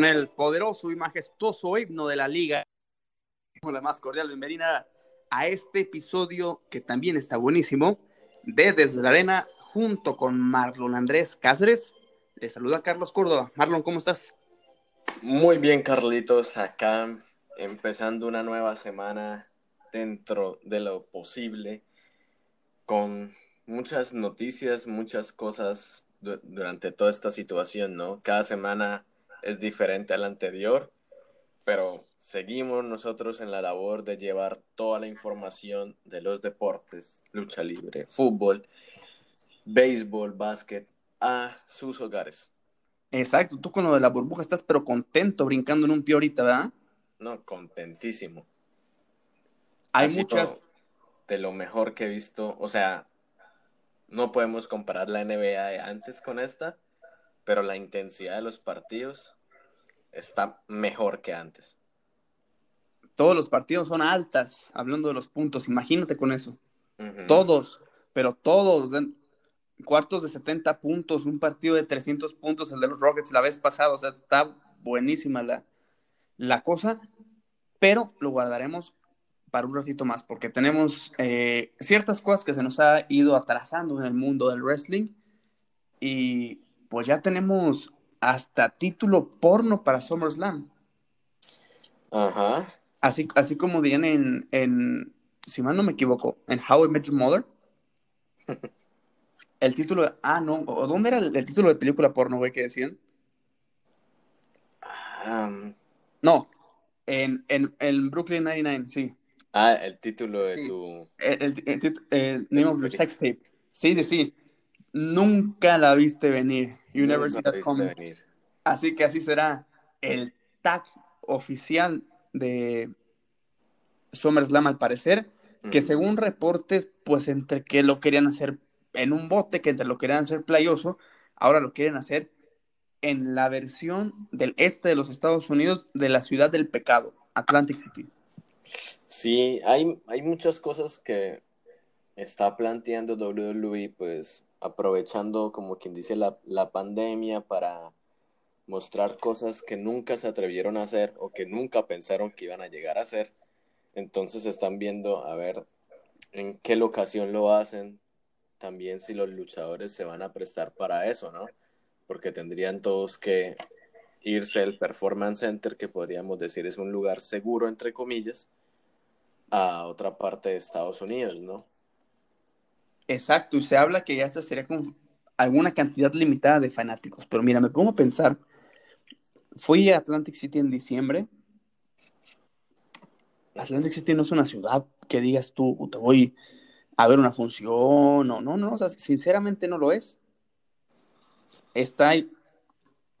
con el poderoso y majestuoso himno de la liga. La más cordial bienvenida a este episodio que también está buenísimo de Desde la Arena junto con Marlon Andrés Cáceres. Le saluda Carlos Córdoba. Marlon, ¿cómo estás? Muy bien, Carlitos, acá empezando una nueva semana dentro de lo posible con muchas noticias, muchas cosas durante toda esta situación, ¿no? Cada semana es diferente a la anterior, pero seguimos nosotros en la labor de llevar toda la información de los deportes, lucha libre, fútbol, béisbol, básquet, a sus hogares. Exacto, tú con lo de la burbuja estás pero contento brincando en un pie ahorita, ¿verdad? No, contentísimo. Hay muchas... De lo mejor que he visto, o sea, no podemos comparar la NBA de antes con esta, pero la intensidad de los partidos está mejor que antes. Todos los partidos son altas, hablando de los puntos, imagínate con eso. Todos, pero todos, cuartos de 70 puntos, un partido de 300 puntos, el de los Rockets la vez pasada, o sea, está buenísima la, la cosa, pero lo guardaremos para un ratito más, porque tenemos eh, ciertas cosas que se nos ha ido atrasando en el mundo del wrestling y pues ya tenemos hasta título porno para SummerSlam. Ajá. Así, así como dirían en, en, si mal no me equivoco, en How I Met Your Mother. el título, de, ah, no, ¿o dónde era el, título de película porno, güey, que decían? no, en, en, en Brooklyn 99, sí. Ah, el título de tu... El, name of your sex tape. Sí, sí, sí. Nunca la viste venir. Así que así será el tag oficial de SummerSlam al parecer, que según reportes, pues entre que lo querían hacer en un bote, que entre lo querían hacer playoso, ahora lo quieren hacer en la versión del este de los Estados Unidos de la ciudad del pecado, Atlantic City. Sí, hay, hay muchas cosas que está planteando WWE, pues aprovechando, como quien dice, la, la pandemia para mostrar cosas que nunca se atrevieron a hacer o que nunca pensaron que iban a llegar a hacer. Entonces están viendo a ver en qué locación lo hacen, también si los luchadores se van a prestar para eso, ¿no? Porque tendrían todos que irse al Performance Center, que podríamos decir es un lugar seguro, entre comillas, a otra parte de Estados Unidos, ¿no? Exacto, y se habla que ya esta sería con alguna cantidad limitada de fanáticos, pero mira, me pongo a pensar, fui a Atlantic City en diciembre, Atlantic City no es una ciudad que digas tú, te voy a ver una función, no, no, no, o sea, sinceramente no lo es. Está ahí,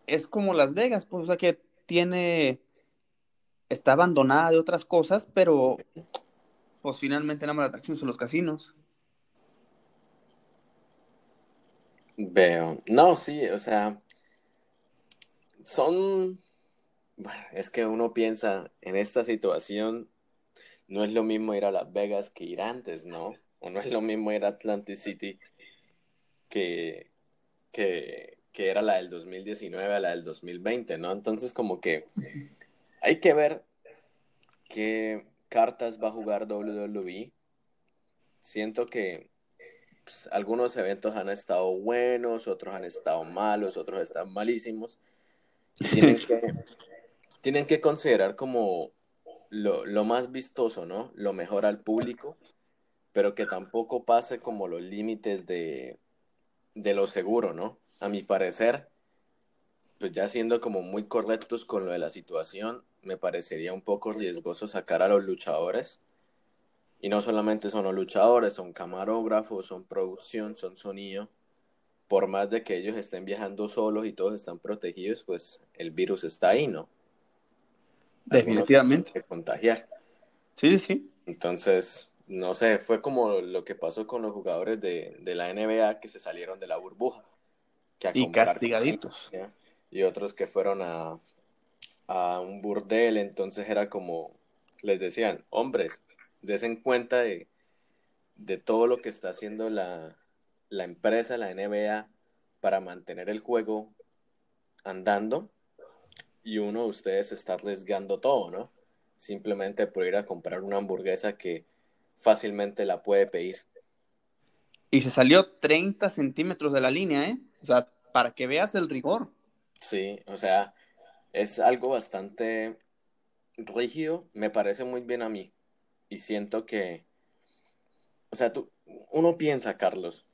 es como Las Vegas, pues, o sea, que tiene, está abandonada de otras cosas, pero pues finalmente nada más la atracción son los casinos. Veo, no, sí, o sea, son, es que uno piensa en esta situación, no es lo mismo ir a Las Vegas que ir antes, ¿no? O no es lo mismo ir a Atlantic City que, que, que era la del 2019 a la del 2020, ¿no? Entonces como que hay que ver qué cartas va a jugar WWE. Siento que pues, algunos eventos han estado buenos, otros han estado malos, otros están malísimos. Tienen que, tienen que considerar como lo, lo más vistoso, ¿no? Lo mejor al público, pero que tampoco pase como los límites de, de lo seguro, ¿no? a mi parecer, pues ya siendo como muy correctos con lo de la situación, me parecería un poco riesgoso sacar a los luchadores. Y no solamente son los luchadores, son camarógrafos, son producción, son sonido. Por más de que ellos estén viajando solos y todos están protegidos, pues el virus está ahí, ¿no? Definitivamente. Que contagiar. Sí, sí. Entonces, no sé, fue como lo que pasó con los jugadores de, de la NBA que se salieron de la burbuja y castigaditos. y otros que fueron a, a un burdel, entonces era como, les decían, hombres, desen cuenta de, de todo lo que está haciendo la, la empresa, la NBA, para mantener el juego andando y uno de ustedes está arriesgando todo, ¿no? Simplemente por ir a comprar una hamburguesa que fácilmente la puede pedir. Y se salió 30 centímetros de la línea, ¿eh? O sea, para que veas el rigor. Sí, o sea, es algo bastante rígido, me parece muy bien a mí. Y siento que, o sea, tú, uno piensa, Carlos,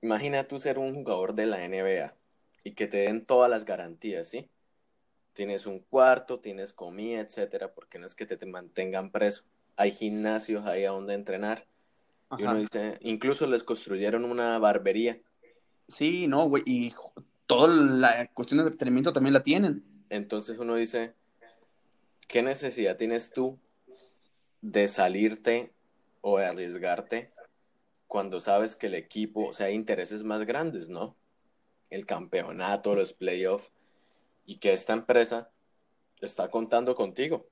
imagina tú ser un jugador de la NBA y que te den todas las garantías, ¿sí? Tienes un cuarto, tienes comida, etcétera, porque no es que te, mantengan preso. Hay gimnasios ahí a donde entrenar. Y uno dice, incluso les construyeron una barbería. Sí, no, güey, y toda la cuestión de entretenimiento también la tienen. Entonces uno dice, ¿qué necesidad tienes tú de salirte o de arriesgarte cuando sabes que el equipo, o sea, hay intereses más grandes, ¿no? El campeonato, los playoffs, y que esta empresa está contando contigo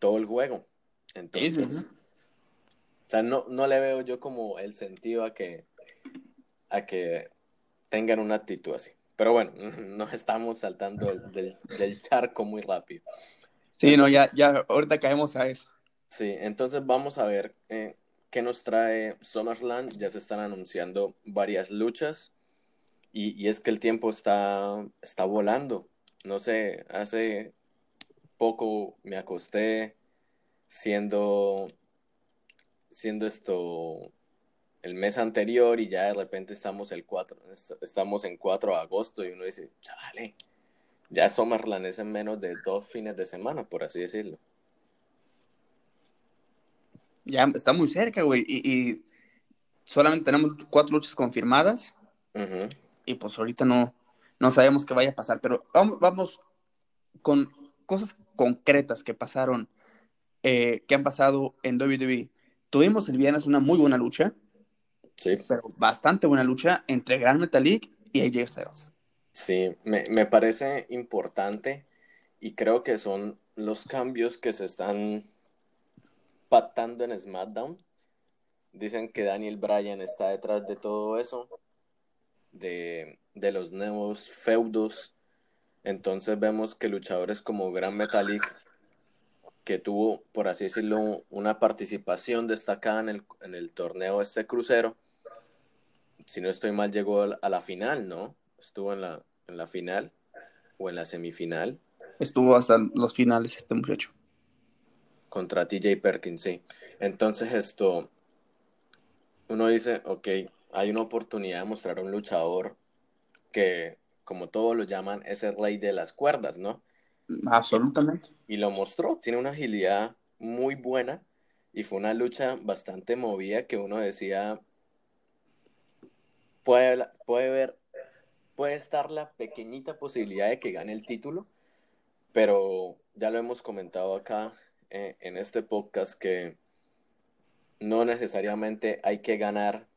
todo el juego. Entonces, o sea, no, no le veo yo como el sentido a que, a que tengan una actitud así. Pero bueno, nos estamos saltando del, del, charco muy rápido. Sí, no, ya, ya ahorita caemos a eso. Sí, entonces vamos a ver eh, qué nos trae SummerLand. Ya se están anunciando varias luchas y, y, es que el tiempo está, está volando. No sé, hace poco me acosté siendo, siendo esto el mes anterior y ya de repente estamos el 4, estamos en 4 de agosto y uno dice, chale, ya Summerland es en menos de dos fines de semana, por así decirlo. Ya está muy cerca, güey, y, solamente tenemos cuatro luchas confirmadas y pues ahorita no, no sabemos qué vaya a pasar, pero vamos, vamos con cosas concretas que pasaron, eh, que han pasado en WWE. Tuvimos el viernes una muy buena lucha, Sí. Pero bastante buena lucha entre Gran Metalik y AJ Styles. Sí, me, me parece importante y creo que son los cambios que se están patando en SmackDown. Dicen que Daniel Bryan está detrás de todo eso, de, de los nuevos feudos. Entonces vemos que luchadores como Gran Metalik, que tuvo, por así decirlo, una participación destacada en el, en el torneo este crucero, si no estoy mal, llegó a la final, ¿no? Estuvo en la, en la final o en la semifinal. Estuvo hasta los finales este muchacho. Contra TJ Perkins, sí. Entonces esto, uno dice, ok, hay una oportunidad de mostrar a un luchador que, como todos lo llaman, es el rey de las cuerdas, ¿no? Absolutamente. Y, y lo mostró, tiene una agilidad muy buena y fue una lucha bastante movida que uno decía, puede, puede ver, puede estar la pequeñita posibilidad de que gane el título, pero ya lo hemos comentado acá eh, en este podcast que no necesariamente hay que ganar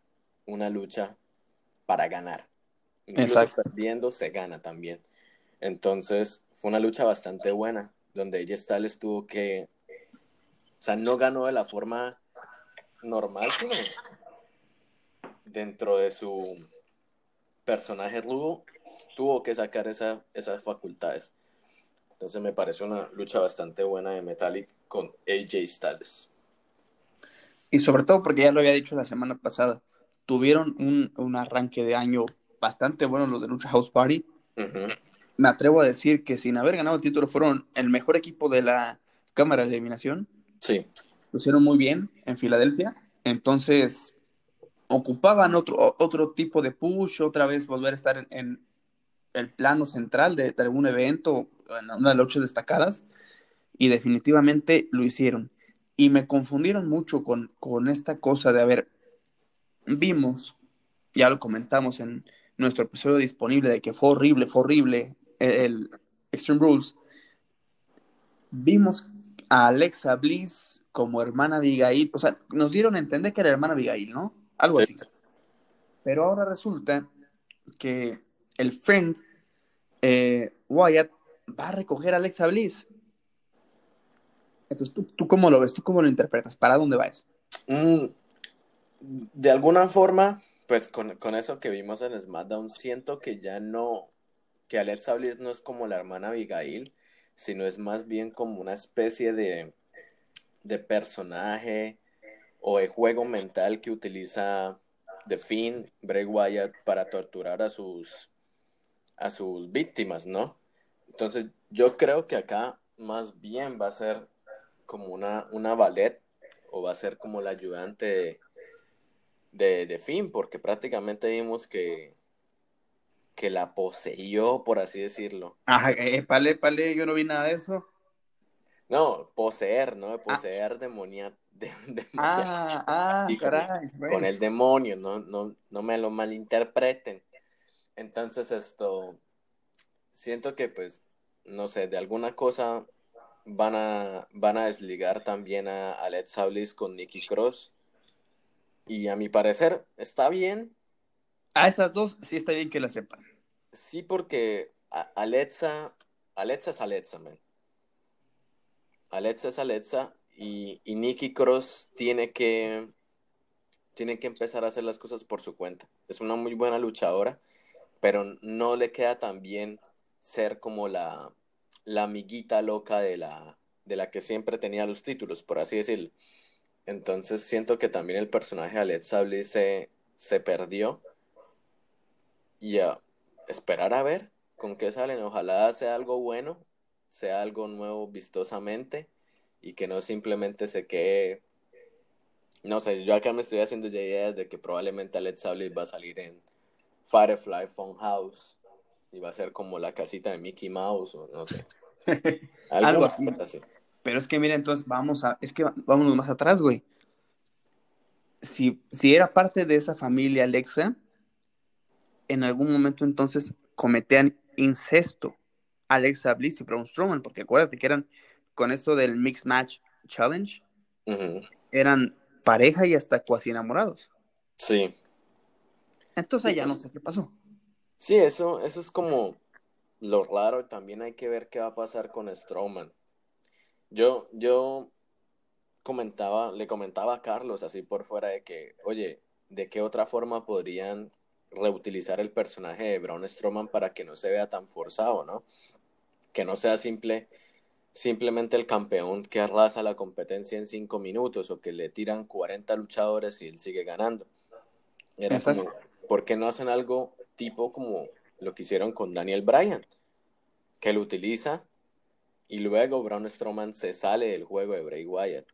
una lucha para ganar. Incluso perdiendo se gana también. Entonces, fue una lucha bastante buena, donde ella Styles tuvo que, o sea, no ganó de la forma normal, sino dentro de su personaje rudo, tuvo que sacar esa, esas facultades. Entonces me parece una lucha bastante buena de Metallic con AJ Styles. Y sobre todo porque ya lo había dicho la semana pasada, tuvieron un, un arranque de año bastante bueno los de Lucha House Party. Me atrevo a decir que sin haber ganado el título fueron el mejor equipo de la Cámara de Eliminación. Sí. Lo hicieron muy bien en Filadelfia. Entonces, ocupaban otro, otro tipo de push, otra vez volver a estar en, el plano central de, algún evento, en una de las luchas destacadas, y definitivamente lo hicieron. Y me confundieron mucho con, con esta cosa de, haber vimos, ya lo comentamos en nuestro episodio disponible, de que fue horrible, fue horrible el Extreme Rules, vimos a Alexa Bliss como hermana de Abigail, o sea, nos dieron a entender que era hermana de Abigail, ¿no? Algo así. Pero ahora resulta que el friend eh, Wyatt va a recoger a Alexa Bliss. Entonces, ¿tú, cómo lo ves? ¿Tú cómo lo interpretas? ¿Para dónde va eso? Mm, de alguna forma, pues con, con, eso que vimos en SmackDown, siento que ya no, que Alexa Bliss no es como la hermana Abigail, sino es más bien como una especie de, de personaje o de juego mental que utiliza The Finn, Bray Wyatt, para torturar a sus, a sus víctimas, ¿no? Entonces, yo creo que acá más bien va a ser como una, una ballet o va a ser como la ayudante de, de, Finn, porque prácticamente vimos que, que la poseyó, por así decirlo. Ajá, eh, pale, pale, yo no vi nada de eso. No, poseer, ¿no? Ah. Poseer demonia, Ah, ah, caray. Con el demonio, no, no, no me lo malinterpreten. Entonces, esto, siento que pues, no sé, de alguna cosa van a, van a desligar también a Alexa Bliss con Nikki Cross. Y a mi parecer, está bien. A esas dos sí está bien que la sepan. Sí, porque Alexa, Alexa es Alexa, man. Alexa es Alexa y, y Nikki Cross tiene que, tiene que empezar a hacer las cosas por su cuenta. Es una muy buena luchadora, pero no le queda tan bien ser como la, la amiguita loca de la, de la que siempre tenía los títulos, por así decirlo. Entonces siento que también el personaje de Alexa Bliss se, se perdió. Y a esperar a ver con qué salen. Ojalá sea algo bueno, sea algo nuevo vistosamente y que no simplemente se quede. No sé, yo acá me estoy haciendo ya ideas de que probablemente Alexa Bliss va a salir en Firefly House va a ser como la casita de Mickey Mouse o no sé. Algo, así. Pero es que mira, entonces vamos a, es que vámonos más atrás, güey. Si, si era parte de esa familia Alexa, en algún momento entonces cometían incesto Alexa Bliss y Braun Strowman, porque acuérdate que eran con esto del Mixed Match Challenge, eran pareja y hasta cuasi enamorados. Sí. Entonces ya no sé qué pasó. Sí, eso, eso es como lo raro. También hay que ver qué va a pasar con Strowman. Yo, yo comentaba, le comentaba a Carlos así por fuera de que, oye, ¿de qué otra forma podrían reutilizar el personaje de Braun Strowman para que no se vea tan forzado, ¿no? Que no sea simple, simplemente el campeón que arrasa la competencia en cinco minutos o que le tiran 40 luchadores y él sigue ganando. Era como, ¿por qué no hacen algo tipo como lo que hicieron con Daniel Bryan, que lo utiliza y luego Braun Strowman se sale del juego de Bray Wyatt.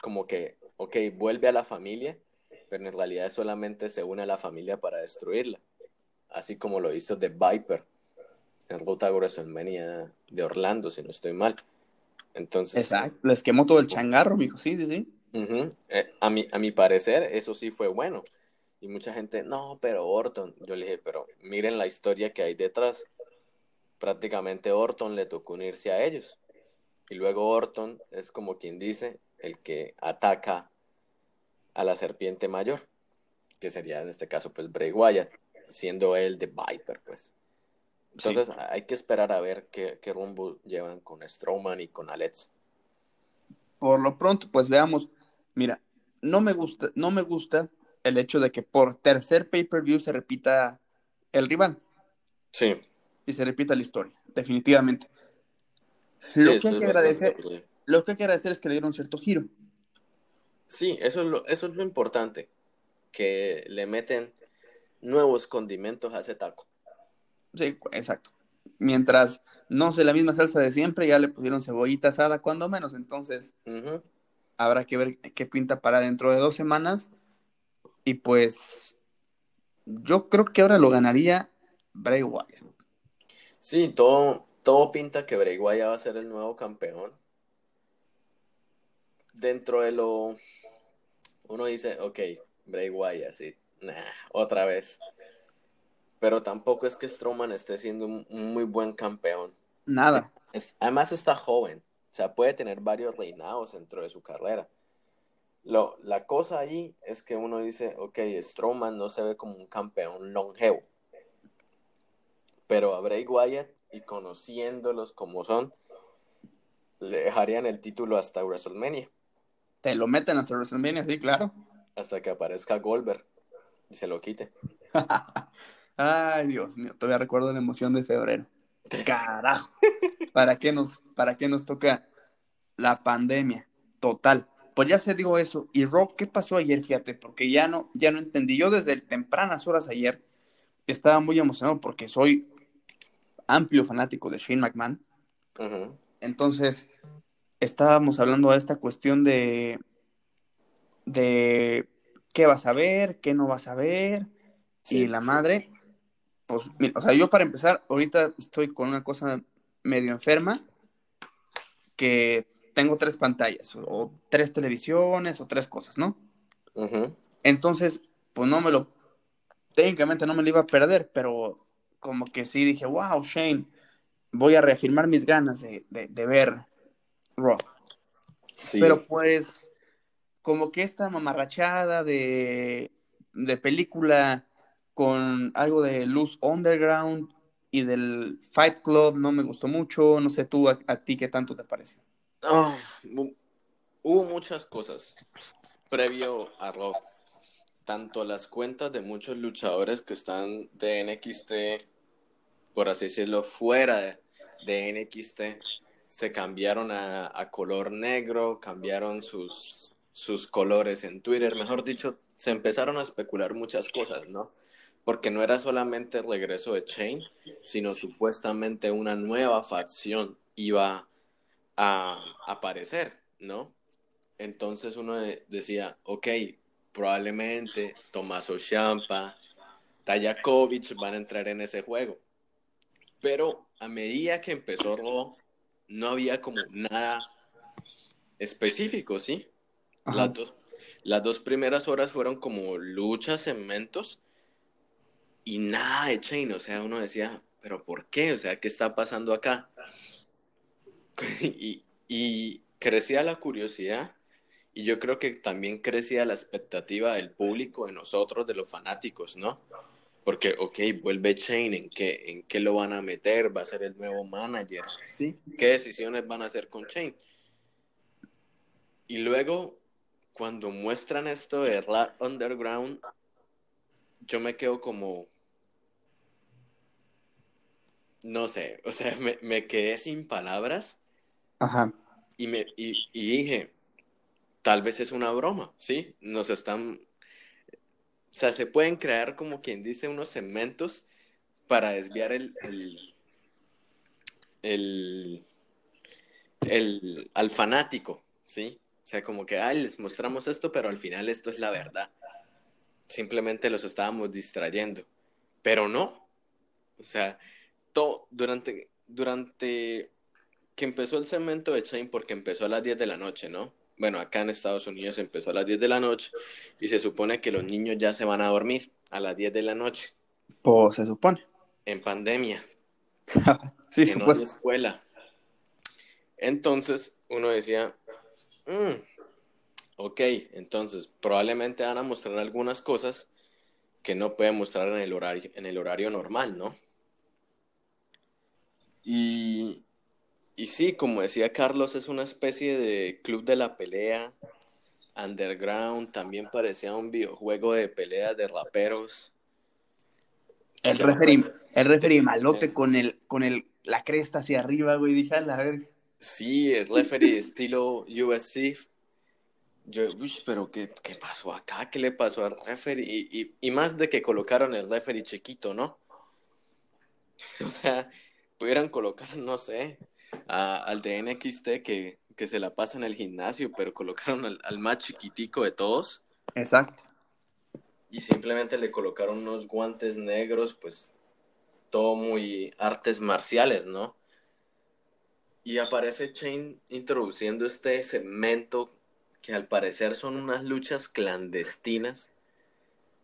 Como que, ok, vuelve a la familia, pero en realidad solamente se une a la familia para destruirla. Así como lo hizo The Viper en Ruta a WrestleMania de Orlando, si no estoy mal. Entonces. Exacto, les quemó todo el changarro, mijo, sí, sí, sí. Eh, a, mi, a mi parecer, eso sí fue bueno. Y mucha gente, no, pero Orton. Yo le dije, pero miren la historia que hay detrás. Prácticamente Orton le tocó unirse a ellos. Y luego Orton es como quien dice, el que ataca a la serpiente mayor, que sería en este caso pues Bray Wyatt, siendo él de Viper, pues. Entonces hay que esperar a ver qué, qué rumbo llevan con Strowman y con Alexa. Por lo pronto, pues veamos. Mira, no me gusta, no me gusta el hecho de que por tercer pay-per-view se repita el rival. Sí. Y se repita la historia, definitivamente. Lo, que hay que agradecer, lo que hay que agradecer es que le dieron cierto giro. Sí, eso es lo, eso es lo importante, que le meten nuevos condimentos a ese taco. Sí, exacto. Mientras no sé la misma salsa de siempre, ya le pusieron cebollita asada, cuando menos. Entonces, habrá que ver qué pinta para dentro de dos semanas y pues yo creo que ahora lo ganaría Bray Wyatt. Sí, todo, todo pinta que Bray Wyatt va a ser el nuevo campeón. Dentro de lo... Uno dice, ok, Bray Wyatt, sí, otra vez. Pero tampoco es que Strowman esté siendo un, muy buen campeón. Nada. además está joven. O sea, puede tener varios reinados dentro de su carrera. Lo, la cosa ahí es que uno dice, ok, Strowman no se ve como un campeón longevo, pero a Bray Wyatt y conociéndolos como son, le dejarían el título hasta WrestleMania. Te lo meten hasta WrestleMania, sí, claro. Hasta que aparezca Goldberg y se lo quite. Ay, Dios mío, todavía recuerdo la emoción de febrero. Carajo. ¿Para qué nos, para qué nos toca la pandemia? Total. Pues ya se digo eso. Y Rock, ¿qué pasó ayer? Fíjate, porque ya no, ya no entendí. Yo desde tempranas horas ayer estaba muy emocionado porque soy amplio fanático de Shane McMahon. Entonces, estábamos hablando de esta cuestión de, de qué vas a ver, qué no vas a ver, y la madre, pues, o sea, yo para empezar, ahorita estoy con una cosa medio enferma, que tengo tres pantallas, o, tres televisiones, o tres cosas, ¿no? Entonces, pues no me lo, técnicamente no me lo iba a perder, pero como que sí dije, wow, Shane, voy a reafirmar mis ganas de, de, ver Rock. Pero pues, como que esta mamarrachada de, de película con algo de Luz Underground y del Fight Club no me gustó mucho. No sé tú, a, ti qué tanto te pareció. Ah, hubo muchas cosas previo a Rock. Tanto las cuentas de muchos luchadores que están de NXT, por así decirlo, fuera de, NXT, se cambiaron a, a, color negro, cambiaron sus, sus colores en Twitter. Mejor dicho, se empezaron a especular muchas cosas, ¿no? porque no era solamente el regreso de Chain, sino supuestamente una nueva facción iba a aparecer, ¿no? Entonces uno decía, ok, probablemente Tommaso Ciampa, Tajakovic van a entrar en ese juego. Pero a medida que empezó Raw, no había como nada específico, ¿sí? Las dos, las dos primeras horas fueron como luchas, segmentos, y nada de Chain, o sea, uno decía, pero ¿por qué? O sea, ¿qué está pasando acá? Y, crecía la curiosidad y yo creo que también crecía la expectativa del público, de nosotros, de los fanáticos, ¿no? Porque, ok, vuelve Chain, ¿en qué, ¿en qué lo van a meter? ¿Va a ser el nuevo manager? ¿Sí? ¿Qué decisiones van a hacer con Chain? Y luego, cuando muestran esto de Rat Underground, yo me quedo como, no sé, o sea, me, quedé sin palabras. Ajá. Y, me, y, dije, tal vez es una broma, ¿sí? Nos están, o sea, se pueden crear como quien dice unos segmentos para desviar el, el, el, al fanático, ¿sí? O sea, como que, ay, les mostramos esto, pero al final esto es la verdad simplemente los estábamos distrayendo. Pero no. O sea, todo, durante, durante que empezó el cemento de Chain, porque empezó a las 10 de la noche, ¿no? Bueno, acá en Estados Unidos empezó a las 10 de la noche y se supone que los niños ya se van a dormir a las 10 de la noche. Pues se supone. En pandemia. sí, supuesto. en escuela. Entonces uno decía, mm, ok, entonces probablemente van a mostrar algunas cosas que no pueden mostrar en el horario, en el horario normal, ¿no? Y, y sí, como decía Carlos, es una especie de club de la pelea, underground, también parecía un videojuego de peleas de raperos. El referee, el referee malote con el, con el, la cresta hacia arriba, güey, dije, a ver. Sí, el referee estilo USC yo, pero ¿qué, ¿qué, pasó acá? ¿Qué le pasó al referee? Y, y, más de que colocaron el referee chiquito, ¿no? O sea, pudieran colocar, no sé, al de NXT que, que, se la pasa en el gimnasio, pero colocaron al, al, más chiquitico de todos. Exacto. Y simplemente le colocaron unos guantes negros, pues todo muy artes marciales, ¿no? Y aparece Chain introduciendo este segmento que al parecer son unas luchas clandestinas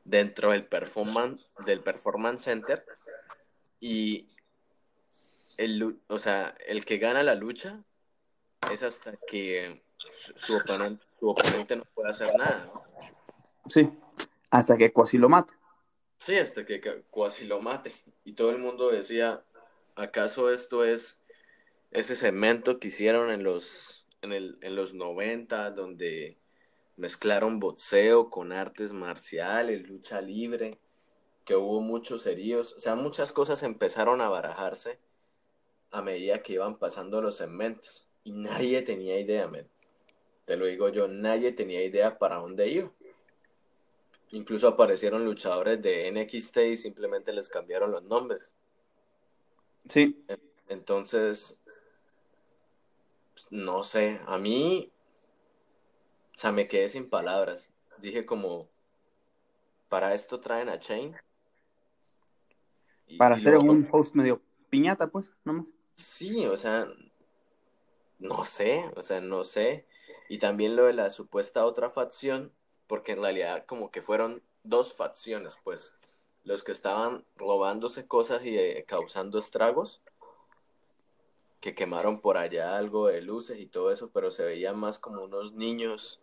dentro del performance, del performance center y el, o sea, el que gana la lucha es hasta que su, oponente, su oponente no puede hacer nada. Sí, hasta que cuasi lo mate. Sí, hasta que cuasi lo mate. Y todo el mundo decía, ¿acaso esto es ese cemento que hicieron en los en, el, en los 90, donde mezclaron boxeo con artes marciales, lucha libre. que hubo muchos heridos, o sea, muchas cosas empezaron a barajarse a medida que iban pasando los segmentos y nadie tenía idea, men. Te lo digo yo, nadie tenía idea para dónde iba. Incluso aparecieron luchadores de NXT y simplemente les cambiaron los nombres. Sí. Entonces, pues, no sé, a mí, o sea, me quedé sin palabras. Dije como, para esto traen a Chain. para hacer un host medio piñata, pues, nomás. Sí, o sea, no sé, o sea, no sé. Y también lo de la supuesta otra facción, porque en realidad como que fueron dos facciones, pues, los que estaban robándose cosas y eh, causando estragos, que quemaron por allá algo de luces y todo eso, pero se veían más como unos niños,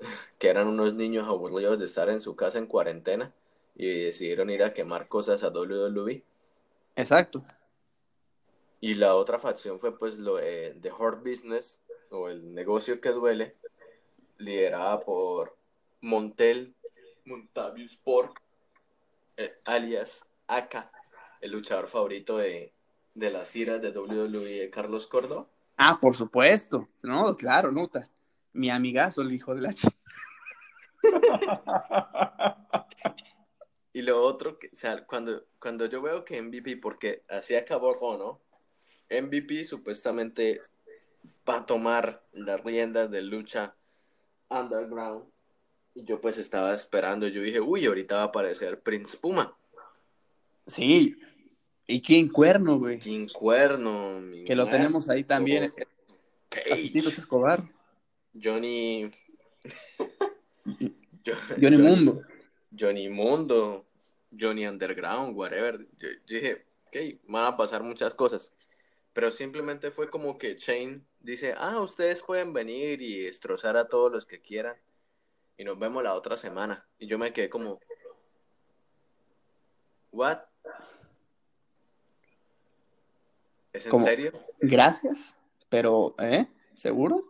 que eran unos niños aburridos de estar en su casa en cuarentena y decidieron ir a quemar cosas a WWE. Exacto. Y la otra facción fue pues lo de The Hard Business, o el negocio que duele, liderada por Montel Montavious Por, eh, alias Aka, el luchador favorito de, de las giras de WWE, Carlos Córdoba. Ah, por supuesto. No, claro, nota. Mi amigazo, el hijo de la chica. y lo otro, que, o sea, cuando, cuando yo veo que MVP, porque así acabó ¿no? MVP supuestamente va a tomar las riendas de lucha underground. Y yo pues estaba esperando, yo dije, uy, ahorita va a aparecer Prince Puma. Sí, y King Cuerno, güey. King Cuerno. que lo tenemos ahí también. Escobar. Johnny... Johnny Mundo. Johnny Mundo. Johnny Underground, whatever. Yo, dije, ok, van a pasar muchas cosas. Pero simplemente fue como que Shane dice, ah, ustedes pueden venir y destrozar a todos los que quieran. Y nos vemos la otra semana. Y yo me quedé como, ¿what? ¿Es en serio? Gracias, pero, ¿eh? ¿Seguro?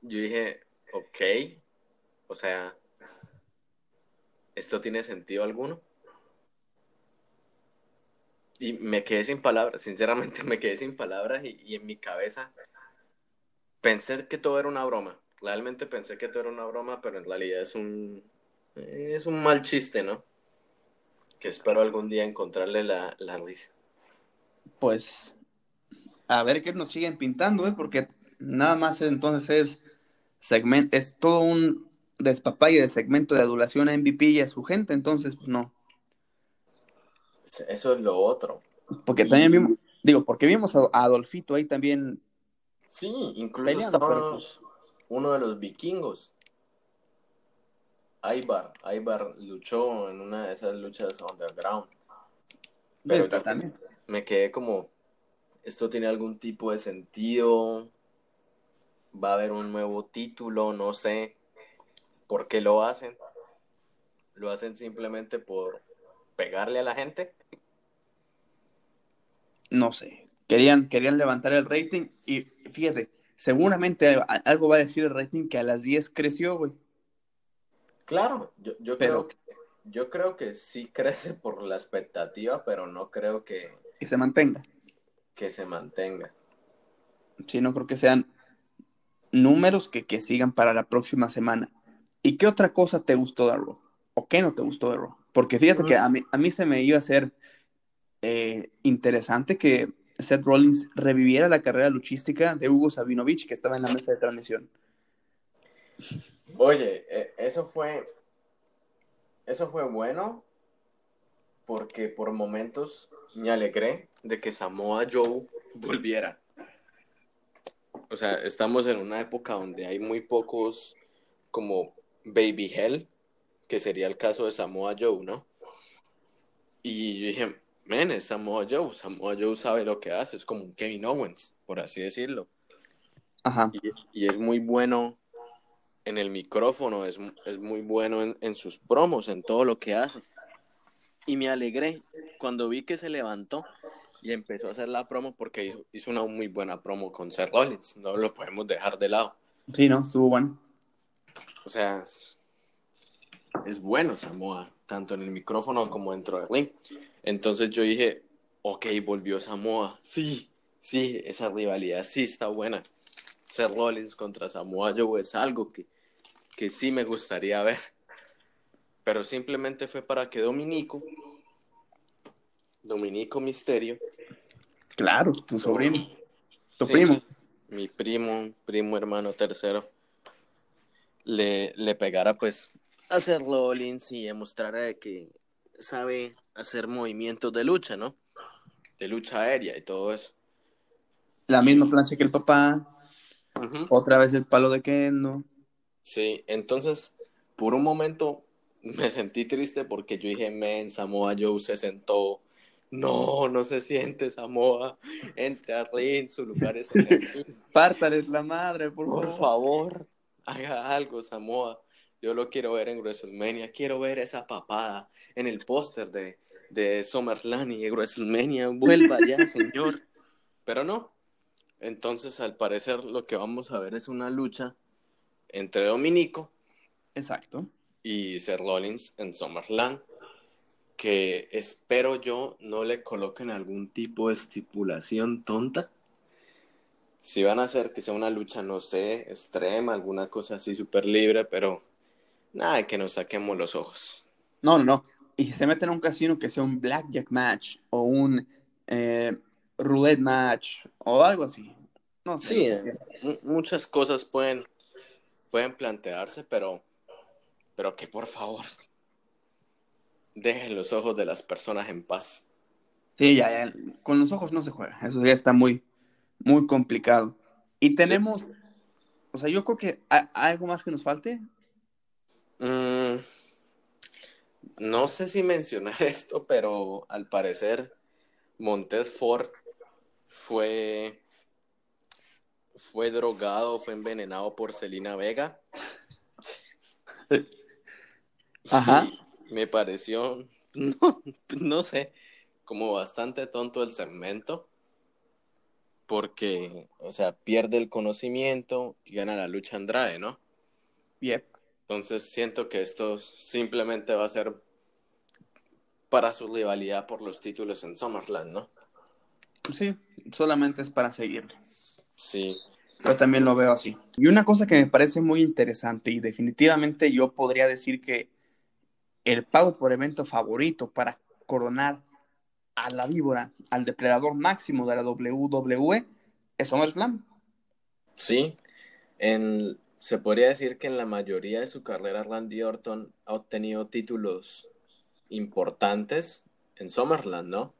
Yo dije, ok, o sea, ¿esto tiene sentido alguno? Y me quedé sin palabras, sinceramente me quedé sin palabras y, en mi cabeza pensé que todo era una broma. Realmente pensé que todo era una broma, pero en realidad es un, es un mal chiste, ¿no? Que espero algún día encontrarle la, la risa. Pues, a ver qué nos siguen pintando, ¿eh? Porque nada más entonces es segmento, es todo un despapalle de segmento de adulación a MVP y a su gente, entonces, pues no. Eso es lo otro. Porque también vimos, digo, porque vimos a Adolfito ahí también. Sí, incluso estaba pues, uno de los vikingos. Aibar, Aibar luchó en una de esas luchas underground. Pero también. me quedé como, esto tiene algún tipo de sentido, va a haber un nuevo título, no sé por qué lo hacen. Lo hacen simplemente por pegarle a la gente no sé, querían, querían levantar el rating y fíjate, seguramente algo va a decir el rating que a las 10 creció, güey. Claro, yo, yo creo que yo creo que sí crece por la expectativa, pero no creo que... Que se mantenga. Que se mantenga. Sí, no creo que sean números que, que sigan para la próxima semana. ¿Y qué otra cosa te gustó de Raw? ¿O qué no te gustó de Raw? Porque fíjate que a mí, a mí se me iba a hacer eh, interesante que Seth Rollins reviviera la carrera luchística de Hugo Sabinovich, que estaba en la mesa de transmisión. Oye, e, eso fue. Eso fue bueno. Porque por momentos me alegré de que Samoa Joe volviera. O sea, estamos en una época donde hay muy pocos como Baby Hell, que sería el caso de Samoa Joe, ¿no? Y yo dije, men, es Samoa Joe. Samoa Joe sabe lo que hace, es como un Kevin Owens, por así decirlo. Ajá. Y, es muy bueno en el micrófono, es, muy bueno en, sus promos, en todo lo que hace. Y me alegré cuando vi que se levantó y empezó a hacer la promo porque hizo, una muy buena promo con Seth Rollins. No lo podemos dejar de lado. Sí, no, estuvo bueno. O sea, es bueno Samoa, tanto en el micrófono como dentro del ring. Entonces yo dije, ok, volvió Samoa. Sí, sí, esa rivalidad sí está buena. Seth Rollins contra Samoa Joe es algo que, que sí me gustaría ver. Pero simplemente fue para que Dominico, Dominico Misterio. Claro, tu sobrino. Tu primo. Mi primo, primo hermano tercero. Le, le pegara pues a Seth Rollins y demostrara que sabe hacer movimientos de lucha, ¿no? De lucha aérea y todo eso. La misma plancha que el papá. Otra vez el palo de Kendo. Sí, entonces, por un momento me sentí triste porque yo dije, men, Samoa Joe se sentó. No, no se siente Samoa. Entre a ring, su lugar es en Pártales la madre, por, por favor. Haga algo, Samoa. Yo lo quiero ver en WrestleMania. Quiero ver esa papada en el póster de, de SummerSlam y WrestleMania. Vuelva ya, señor. Pero no. Entonces, al parecer, lo que vamos a ver es una lucha entre Dominico. Exacto. Y Seth Rollins en SummerSlam. Que espero yo no le coloquen algún tipo de estipulación tonta. Si van a hacer que sea una lucha, no sé, extrema, alguna cosa así súper libre, pero Nada, que nos saquemos los ojos. No, no, no. Y si se meten en un casino que sea un blackjack match o un eh, roulette match o algo así. No sé. Sí, muchas cosas pueden, pueden plantearse, pero, pero que por favor dejen los ojos de las personas en paz. Sí, ya, ya, con los ojos no se juega. Eso ya está muy, muy complicado. Y tenemos, o sea, yo creo que hay algo más que nos falte. Mm, no sé si mencionar esto, pero al parecer Montes Ford fue, fue drogado, fue envenenado por Selina Vega. Ajá. me pareció, no, no sé, como bastante tonto el segmento porque, o sea, pierde el conocimiento y gana la lucha Andrade, ¿no? Yep. Entonces siento que esto simplemente va a ser para su rivalidad por los títulos en SummerSlam, ¿no? Sí, solamente es para seguirle. Sí. Yo también lo veo así. Y una cosa que me parece muy interesante y definitivamente yo podría decir que el pago por evento favorito para coronar a la víbora, al depredador máximo de la WWE, es SummerSlam. Sí, en se podría decir que en la mayoría de su carrera Randy Orton ha obtenido títulos importantes en Summerland, ¿no?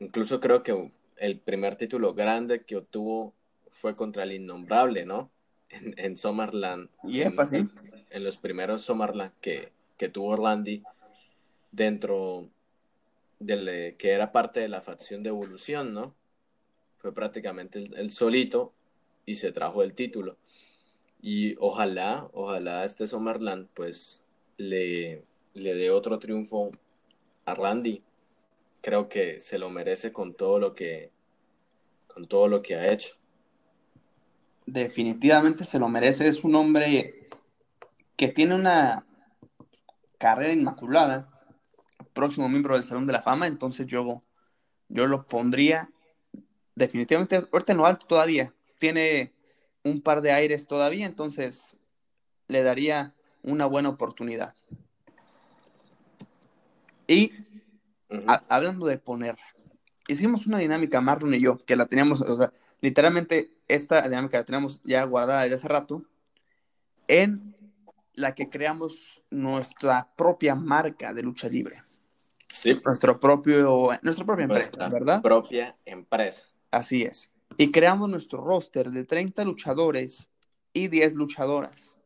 incluso creo que el primer título grande que obtuvo fue contra el Innombrable, ¿no? En, en Summerland. Y en, en, los primeros Summerland que, que tuvo Randy dentro del que era parte de la facción de evolución, ¿no? Fue prácticamente el solito y se trajo el título. Y ojalá, ojalá este Summerland pues le, le dé otro triunfo a Randy. Creo que se lo merece con todo lo que con todo lo que ha hecho. Definitivamente se lo merece, es un hombre que tiene una carrera inmaculada, próximo miembro del Salón de la Fama, entonces yo, yo lo pondría definitivamente, ahorita no alto todavía, tiene un par de aires todavía, entonces le daría una buena oportunidad. Y hablando de poner, hicimos una dinámica, Marlon y yo, que la teníamos, o sea, literalmente esta dinámica la teníamos ya guardada desde hace rato, en la que creamos nuestra propia marca de lucha libre. Sí. Nuestro propio, nuestra propia empresa, ¿verdad? Propia empresa. Así es y creamos nuestro roster de 30 luchadores y 10 luchadoras.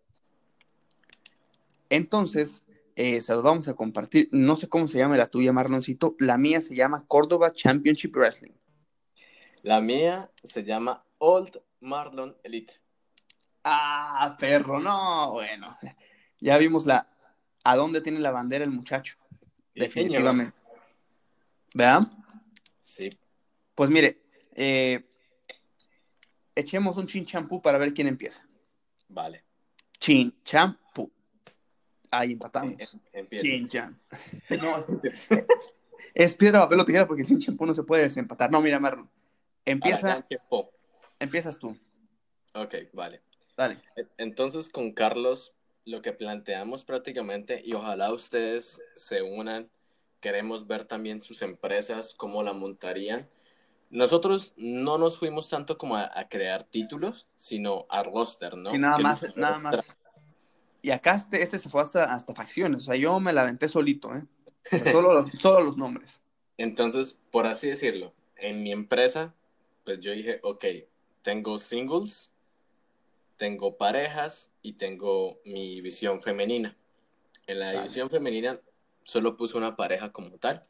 Entonces, eh, se los vamos a compartir. No sé cómo se llama la tuya, Marloncito. La mía se llama Córdoba Championship Wrestling. La mía se llama Old Marlon Elite. Ah, perro, no, bueno. Ya vimos la a dónde tiene la bandera el muchacho. Definitivamente. ¿Vean? Sí. Pues mire, eh, echemos un chin champú para ver quién empieza. Vale. Chin champú. Ahí empatamos. Empieza. No, es piedra, papel o tijera porque sin champú no se puede desempatar. No, mira, Marlon. Empieza. Empiezas tú. Ok, vale. Dale. Entonces, con Carlos, lo que planteamos prácticamente, y ojalá ustedes se unan, queremos ver también sus empresas, cómo la montarían. Nosotros no nos fuimos tanto como a, crear títulos, sino a roster, ¿no? Sí, nada más, nada más. Y acá este, este se fue hasta, hasta facciones, o sea, yo me la aventé solito, ¿eh? solo, solo los nombres. Entonces, por así decirlo, en mi empresa, pues yo dije, ok, tengo singles, tengo parejas y tengo mi división femenina. En la división femenina solo puse una pareja como tal,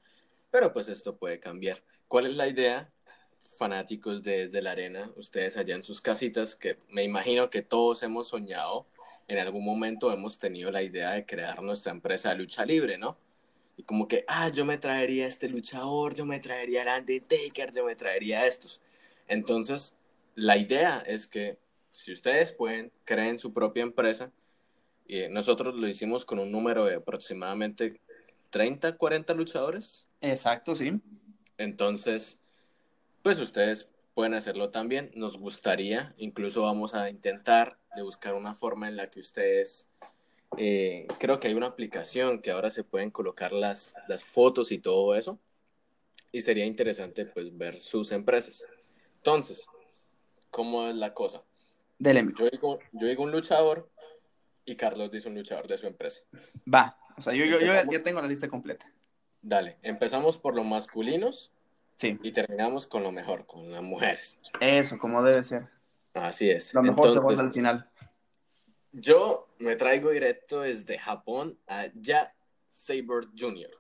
pero pues esto puede cambiar. ¿Cuál es la idea? Fanáticos de Desde la Arena, ustedes allá en sus casitas, que me imagino que todos hemos soñado, en algún momento hemos tenido la idea de crear nuestra empresa de lucha libre, ¿no? Y como que, ah, yo me traería este luchador, yo me traería el Undertaker, yo me traería estos. Entonces, la idea es que si ustedes pueden, creen su propia empresa. Y nosotros lo hicimos con un número de aproximadamente 30, 40 luchadores. Exacto, sí. Entonces, pues ustedes pueden hacerlo también. Nos gustaría, incluso vamos a intentar de buscar una forma en la que ustedes, eh, creo que hay una aplicación que ahora se pueden colocar las, las fotos y todo eso. Y sería interesante pues ver sus empresas. Entonces, ¿cómo es la cosa? Dele, yo digo, yo digo un luchador y Carlos dice un luchador de su empresa. Va, o sea, yo, yo, yo ya tengo la lista completa. Dale, empezamos por los masculinos. Sí. Y terminamos con lo mejor, con las mujeres. Eso, como debe ser. Así es. Lo mejor se vuelve al final. Yo me traigo directo desde Japón a Ya Saber Jr.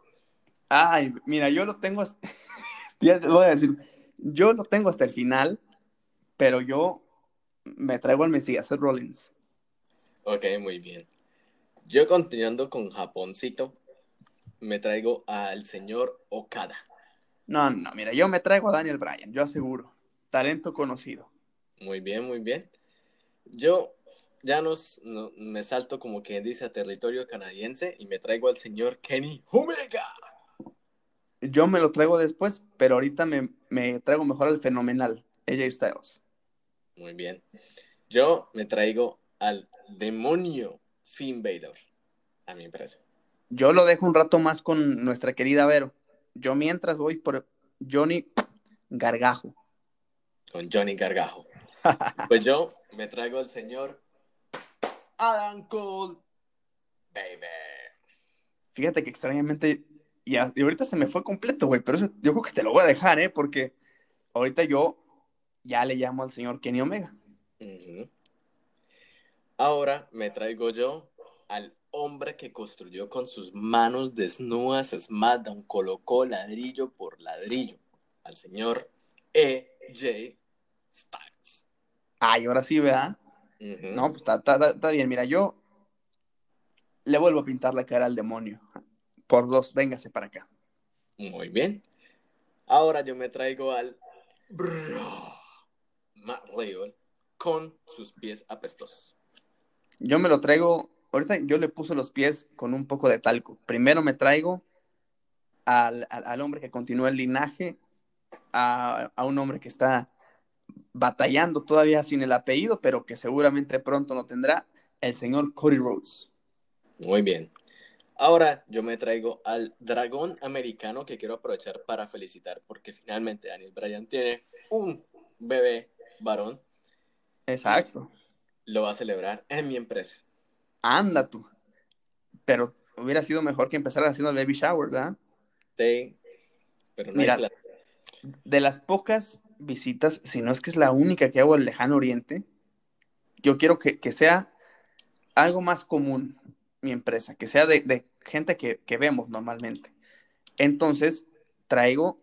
Ay, mira, yo lo tengo. Hasta... ya te voy a decir yo lo tengo hasta el final, pero yo me traigo al Mesías, Seth Rollins. Ok, muy bien. Yo continuando con Japoncito, me traigo al señor Okada. No, no, mira, yo me traigo a Daniel Bryan, yo aseguro. Talento conocido. Muy bien, muy bien. Yo ya nos, me salto como quien dice a territorio canadiense y me traigo al señor Kenny Omega. Yo me lo traigo después, pero ahorita me, me traigo mejor al fenomenal, AJ Styles. Muy bien. Yo me traigo al demonio Finn a mi empresa. Yo lo dejo un rato más con nuestra querida Vero. Yo mientras voy por Johnny Gargajo. Con Johnny Gargajo. pues yo me traigo al señor Adam Cole, baby. Fíjate que extrañamente y, ahorita se me fue completo, güey, pero yo creo que te lo voy a dejar, ¿eh? Porque ahorita yo ya le llamo al señor Kenny Omega. Ahora me traigo yo al hombre que construyó con sus manos desnudas SmackDown, colocó ladrillo por ladrillo, al señor E.J. Styles. Ay, ahora sí, ¿verdad? No, pues está bien. Mira, yo le vuelvo a pintar la cara al demonio por dos, véngase para acá. Muy bien. Ahora yo me traigo al bro, Matt con sus pies apestosos. Yo me lo traigo, ahorita yo le puse los pies con un poco de talco. Primero me traigo al, hombre que continúa el linaje, a, a, un hombre que está batallando todavía sin el apellido, pero que seguramente pronto lo tendrá, el señor Cody Rhodes. Muy bien. Ahora yo me traigo al dragón americano que quiero aprovechar para felicitar porque finalmente Daniel Bryan tiene un bebé varón. Exacto. Lo va a celebrar en mi empresa. Anda tú. Pero hubiera sido mejor que empezar haciendo el baby shower, ¿verdad? Sí. Pero no Mira, de las pocas visitas, si no es que es la única que hago al lejano oriente, yo quiero que, que sea algo más común mi empresa, que sea de, gente que, vemos normalmente. Entonces, traigo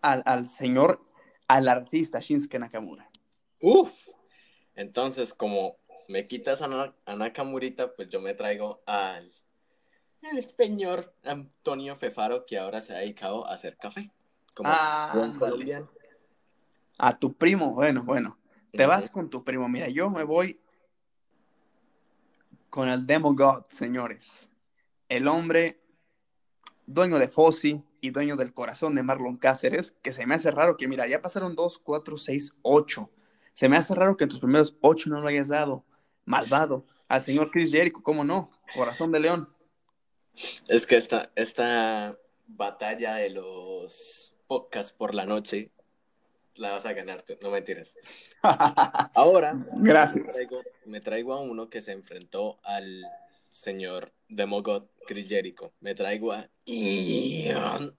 al, señor, al artista Shinsuke Nakamura. Uf, entonces como me quitas a, Nakamurita, pues yo me traigo al el señor Antonio Fefaro, que ahora se ha dedicado a hacer café. Como ah, colombiano. A tu primo, bueno, bueno. Te vas con tu primo. Mira, yo me voy con el Demo God, señores. El hombre dueño de Fossi y dueño del corazón de Marlon Cáceres, que se me hace raro que, mira, ya pasaron 2, 4, 6, 8. Se me hace raro que en tus primeros 8 no lo hayas dado. Malvado. Al señor Chris Jericho, ¿cómo no? Corazón de león. Es que esta, esta batalla de los podcasts por la noche la vas a ganar tú, no mentiras. Ahora, gracias. Me traigo, a uno que se enfrentó al señor Demogod Chris Jericho. Me traigo a Ian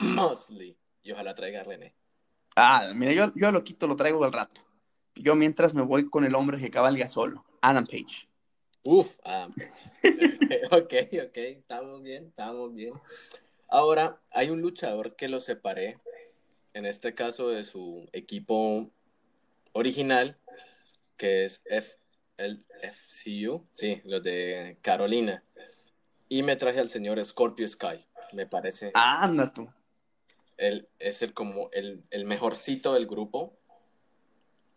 Mosley. Y ojalá traiga a René. Ah, mira, yo, yo a lo quito lo traigo del rato. Yo mientras me voy con el hombre que cabalga solo, Adam Page. Uf, Adam Page. ok, ok, estamos bien, estamos bien. Ahora, hay un luchador que lo separé, en este caso de su equipo original, que es F el FCU, sí, los de Carolina. Y me traje al señor Scorpio Sky, me parece. Ah, anda tú. Él es el como el, el mejorcito del grupo.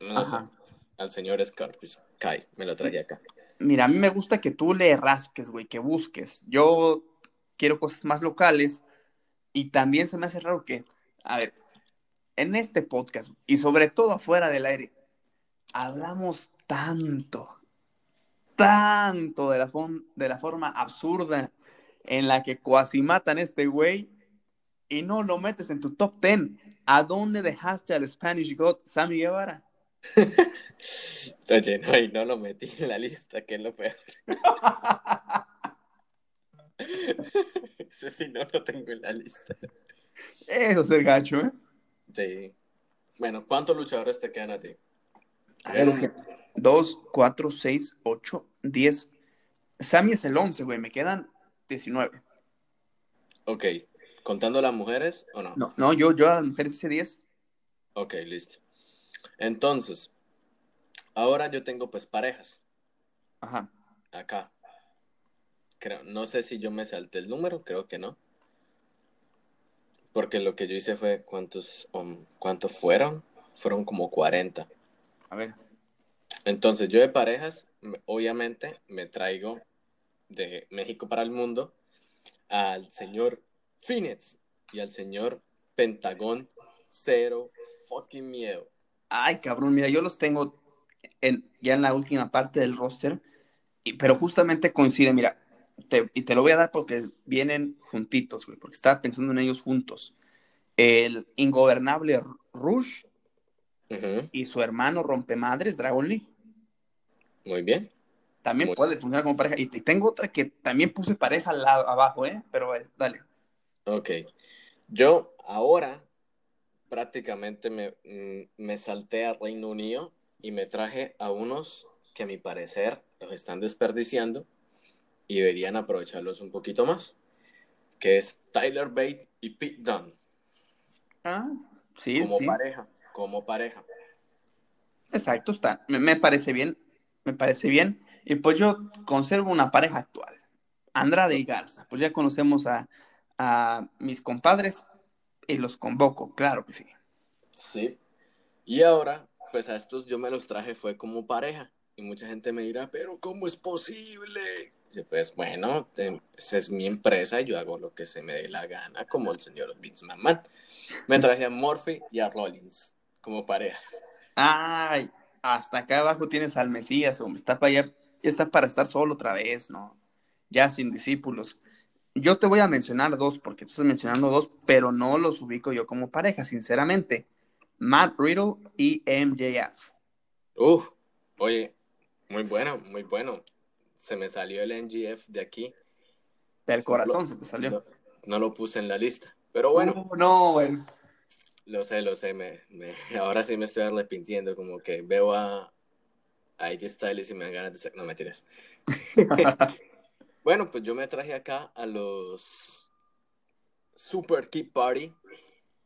Ajá. al señor Scorpio Sky, me lo traje acá. Mira, a mí me gusta que tú le rasques, güey, que busques. Yo quiero cosas más locales y también se me hace raro que, a ver, en este podcast y sobre todo afuera del aire, hablamos tanto, tanto de la, de la forma absurda en la que cuasi matan a este güey y no lo metes en tu top 10. ¿A dónde dejaste al Spanish God Sammy Guevara? Oye, no, y no lo metí en la lista, que es lo peor. Ese sí no lo tengo en la lista. Eso es el gacho, ¿eh? Sí. Bueno, ¿cuántos luchadores te quedan a ti? A ver, es que 2, 4, 6, 8, 10. Sammy es el 11, güey. Me quedan 19. Ok. ¿Contando las mujeres o no? No, no yo, yo a las mujeres hice 10. Ok, listo. Entonces, ahora yo tengo pues parejas. Ajá. Acá. Creo, no sé si yo me salté el número, creo que no. Porque lo que yo hice fue, ¿cuántos, um, ¿cuántos fueron? Fueron como 40. A ver. Entonces, yo de parejas, obviamente, me traigo de México para el mundo al señor Phoenix y al señor Pentagón Cero fucking miedo. Ay, cabrón, mira, yo los tengo en, ya en la última parte del roster, y, pero justamente coincide, mira, y te lo voy a dar porque vienen juntitos, güey, porque estaba pensando en ellos juntos. El ingobernable Rush y su hermano Rompemadres, Dragon Lee. Muy bien. También puede funcionar como pareja. Y, tengo otra que también puse pareja al lado, abajo, ¿eh? Pero dale. Ok. Yo ahora prácticamente me, mm, me salté a Reino Unido y me traje a unos que a mi parecer los están desperdiciando y deberían aprovecharlos un poquito más, que es Tyler Bate y Pete Dunne. Ah, sí, como pareja como pareja. Exacto, está. Me, parece bien, me parece bien. Y pues yo conservo una pareja actual, Andrade y Garza. Pues ya conocemos a, a mis compadres y los convoco, claro que sí. Sí. Y ahora, pues a estos yo me los traje fue como pareja. Y mucha gente me dirá, pero ¿cómo es posible? Y pues bueno, esa es mi empresa y yo hago lo que se me dé la gana, como el señor Vince McMahon. Me traje a Murphy y a Rollins como pareja. Ay, hasta acá abajo tienes al Mesías, hombre. Está para allá, está para estar solo otra vez, ¿no? Ya sin discípulos. Yo te voy a mencionar dos, porque tú estás mencionando dos, pero no los ubico yo como pareja, sinceramente. Matt Riddle y MJF. Uf, oye, muy bueno, muy bueno. Se me salió el MJF de aquí. Del corazón se te salió. No, lo puse en la lista, pero bueno. No, no, bueno. Lo sé, lo sé, me, ahora sí me estoy arrepintiendo, como que veo a, a AJ Styles y me dan ganas de... No, me tiras. bueno, pues yo me traje acá a los Super Key Party,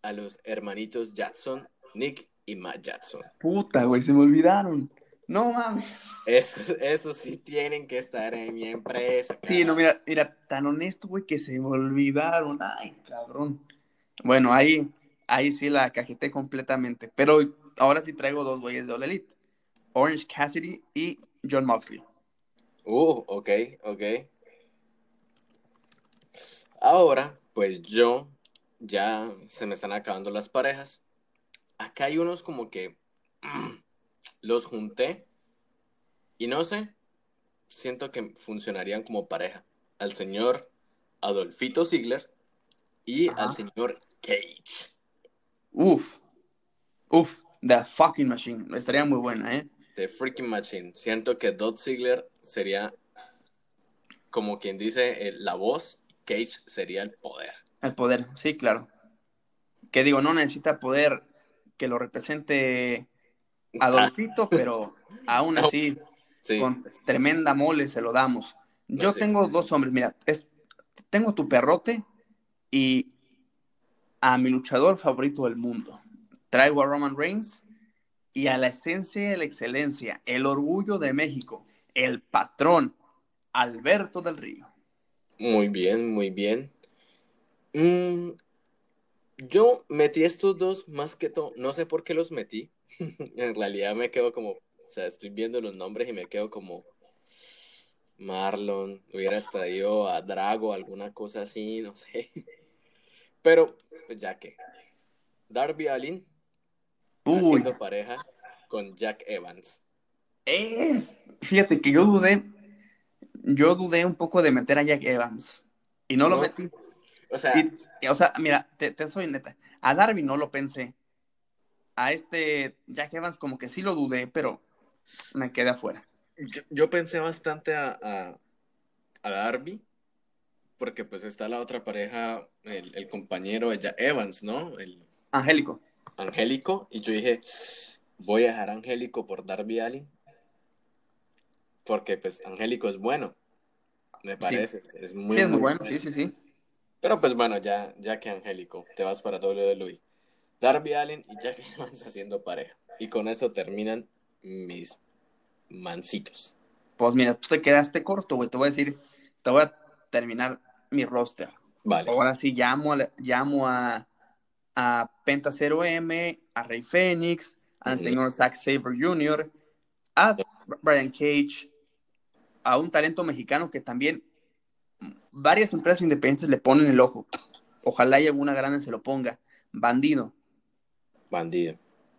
a los hermanitos Jackson, Nick y Matt Jackson. Puta, güey, se me olvidaron. No mames. Eso, eso sí tienen que estar en mi empresa. Sí, no, mira, mira, tan honesto, güey, que se me olvidaron. Ay, cabrón. Bueno, ahí ahí sí la cajete completamente. Pero ahora sí traigo dos güeyes de All Elite. Orange Cassidy y John Moxley. Uh, ok, ok. Ahora, pues yo ya se me están acabando las parejas. Acá hay unos como que los junté y no sé, siento que funcionarían como pareja. Al señor Adolfito Ziegler y al señor Cage. Uf, uf, The Fucking Machine. Estaría muy buena, ¿eh? The Freaking Machine. Siento que Dot Ziegler sería como quien dice la voz, Cage sería el poder. El poder, sí, claro. Que digo, no necesita poder que lo represente Adolfito, pero aún así, con tremenda mole se lo damos. Yo tengo dos hombres, mira, es, tengo tu perrote y a mi luchador favorito del mundo. Traigo a Roman Reigns y a la esencia de la excelencia, el orgullo de México, el patrón, Alberto del Río. Muy bien, muy bien. Mm, yo metí estos dos más que todo, no sé por qué los metí. en realidad me quedo como, o sea, estoy viendo los nombres y me quedo como Marlon, hubiera traído a Drago, alguna cosa así, no sé. Pero, pues ya que. Darby Allin haciendo pareja con Jack Evans. Es, fíjate que yo dudé, yo dudé un poco de meter a Jack Evans y no, lo metí. O sea, o sea, mira, te, soy neta, a Darby no lo pensé. A este Jack Evans como que sí lo dudé, pero me quedé afuera. Yo, pensé bastante a, a, a Darby, porque pues está la otra pareja, el, el compañero ella, Evans, ¿no? El Angélico. Angélico, y yo dije, voy a dejar Angélico por Darby Allin, porque pues Angélico es bueno, me parece, es muy, sí, es muy, bueno. sí, sí, sí. Pero pues bueno, ya, ya que Angélico, te vas para WWE. Darby Allin y Jack Evans haciendo pareja. Y con eso terminan mis mancitos. Pues mira, tú te quedaste corto, güey. Te voy a decir, te voy a terminar mi roster. Vale. Ahora sí llamo a, llamo a, a Penta 0M, a Rey Fénix, al señor Zack Sabre Jr., a Brian Cage, a un talento mexicano que también varias empresas independientes le ponen el ojo. Ojalá y alguna grande se lo ponga. Bandido. Bandido.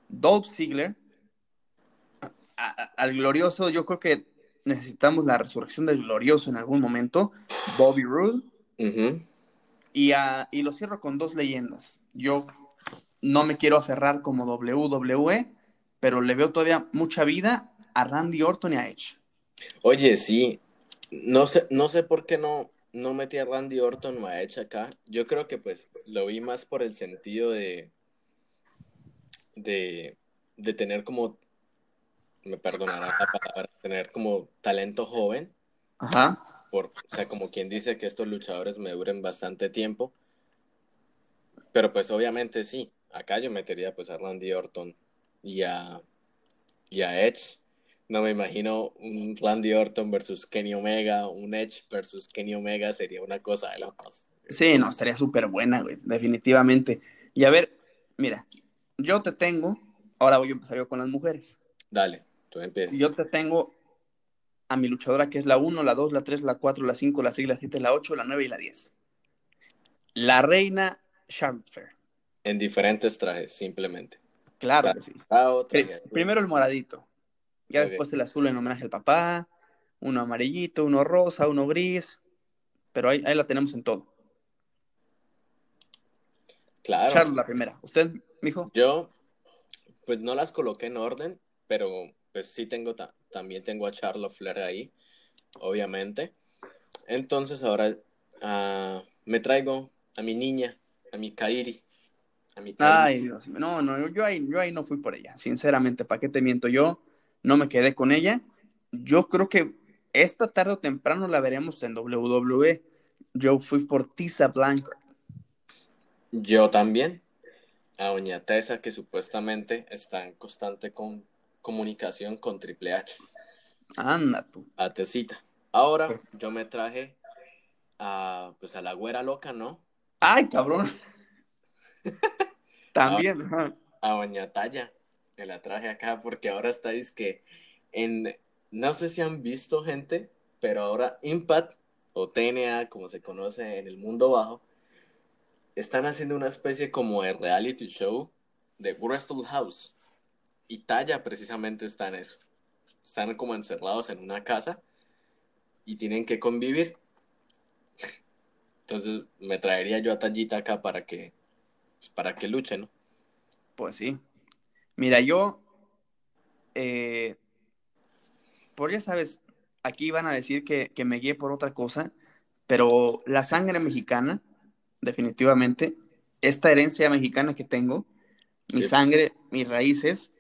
Dolph Ziggler. al glorioso, yo creo que necesitamos la resurrección del glorioso en algún momento. Bobby Roode. Y, y lo cierro con dos leyendas. Yo no me quiero aferrar como WWE, pero le veo todavía mucha vida a Randy Orton y a Edge. Oye, sí. No sé, no sé por qué no, no metí a Randy Orton o a Edge acá. Yo creo que pues lo vi más por el sentido de, de, de tener como, me perdonará la palabra, tener como talento joven. Ajá. Por, o sea, como quien dice que estos luchadores me duren bastante tiempo. Pero pues obviamente sí, acá yo metería pues a Randy Orton y a, y a Edge no me imagino un Randy Orton versus Kenny Omega, un Edge versus Kenny Omega, sería una cosa de locos. Sí, no, estaría súper buena, güey, definitivamente. Y a ver, mira, yo te tengo, ahora voy a empezar yo con las mujeres. Dale, tú empiezas. Yo te tengo a mi luchadora que es la 1, la 2, la 3, la 4, la 5, la 6, la 7, la 8, la 9 y la 10. La reina Charlotte Fair. En diferentes trajes, simplemente. Claro que sí. Primero el moradito. Ya después el azul en homenaje al papá, uno amarillito, uno rosa, uno gris, pero ahí, ahí la tenemos en todo. Claro. Charles, la primera. ¿Usted, mijo? Yo, pues no las coloqué en orden, pero pues sí tengo, también tengo a Charlotte Flair ahí, obviamente. Entonces ahora uh, me traigo a mi niña, a mi Kairi. A mi Ay, Dios mío. No, no, yo ahí, yo ahí no fui por ella. Sinceramente, ¿para qué te miento? Yo no me quedé con ella. Yo creo que esta tarde o temprano la veremos en WWE. Yo fui por Tisa Blanca. Yo también. A Doña Tessa, que supuestamente está en constante con comunicación con Triple H. Anda tú. A Tesita. Ahora yo me traje a, pues a la güera loca, ¿no? Ay, cabrón. También. a, a Doña Talla me la traje acá porque ahora estáis que en, no sé si han visto gente, Pero ahora Impact, o TNA, como se conoce en el mundo bajo, están haciendo una especie como de reality show de Wrestle House. Y Talla precisamente está en eso. Están como encerrados en una casa y tienen que convivir. Entonces me traería yo a Tallita acá para que, pues, para que luche, ¿no? Pues sí. Mira, yo, eh, por ya sabes, aquí van a decir que, que me guié por otra cosa, pero la sangre mexicana, definitivamente, esta herencia mexicana que tengo, mi sangre, mis raíces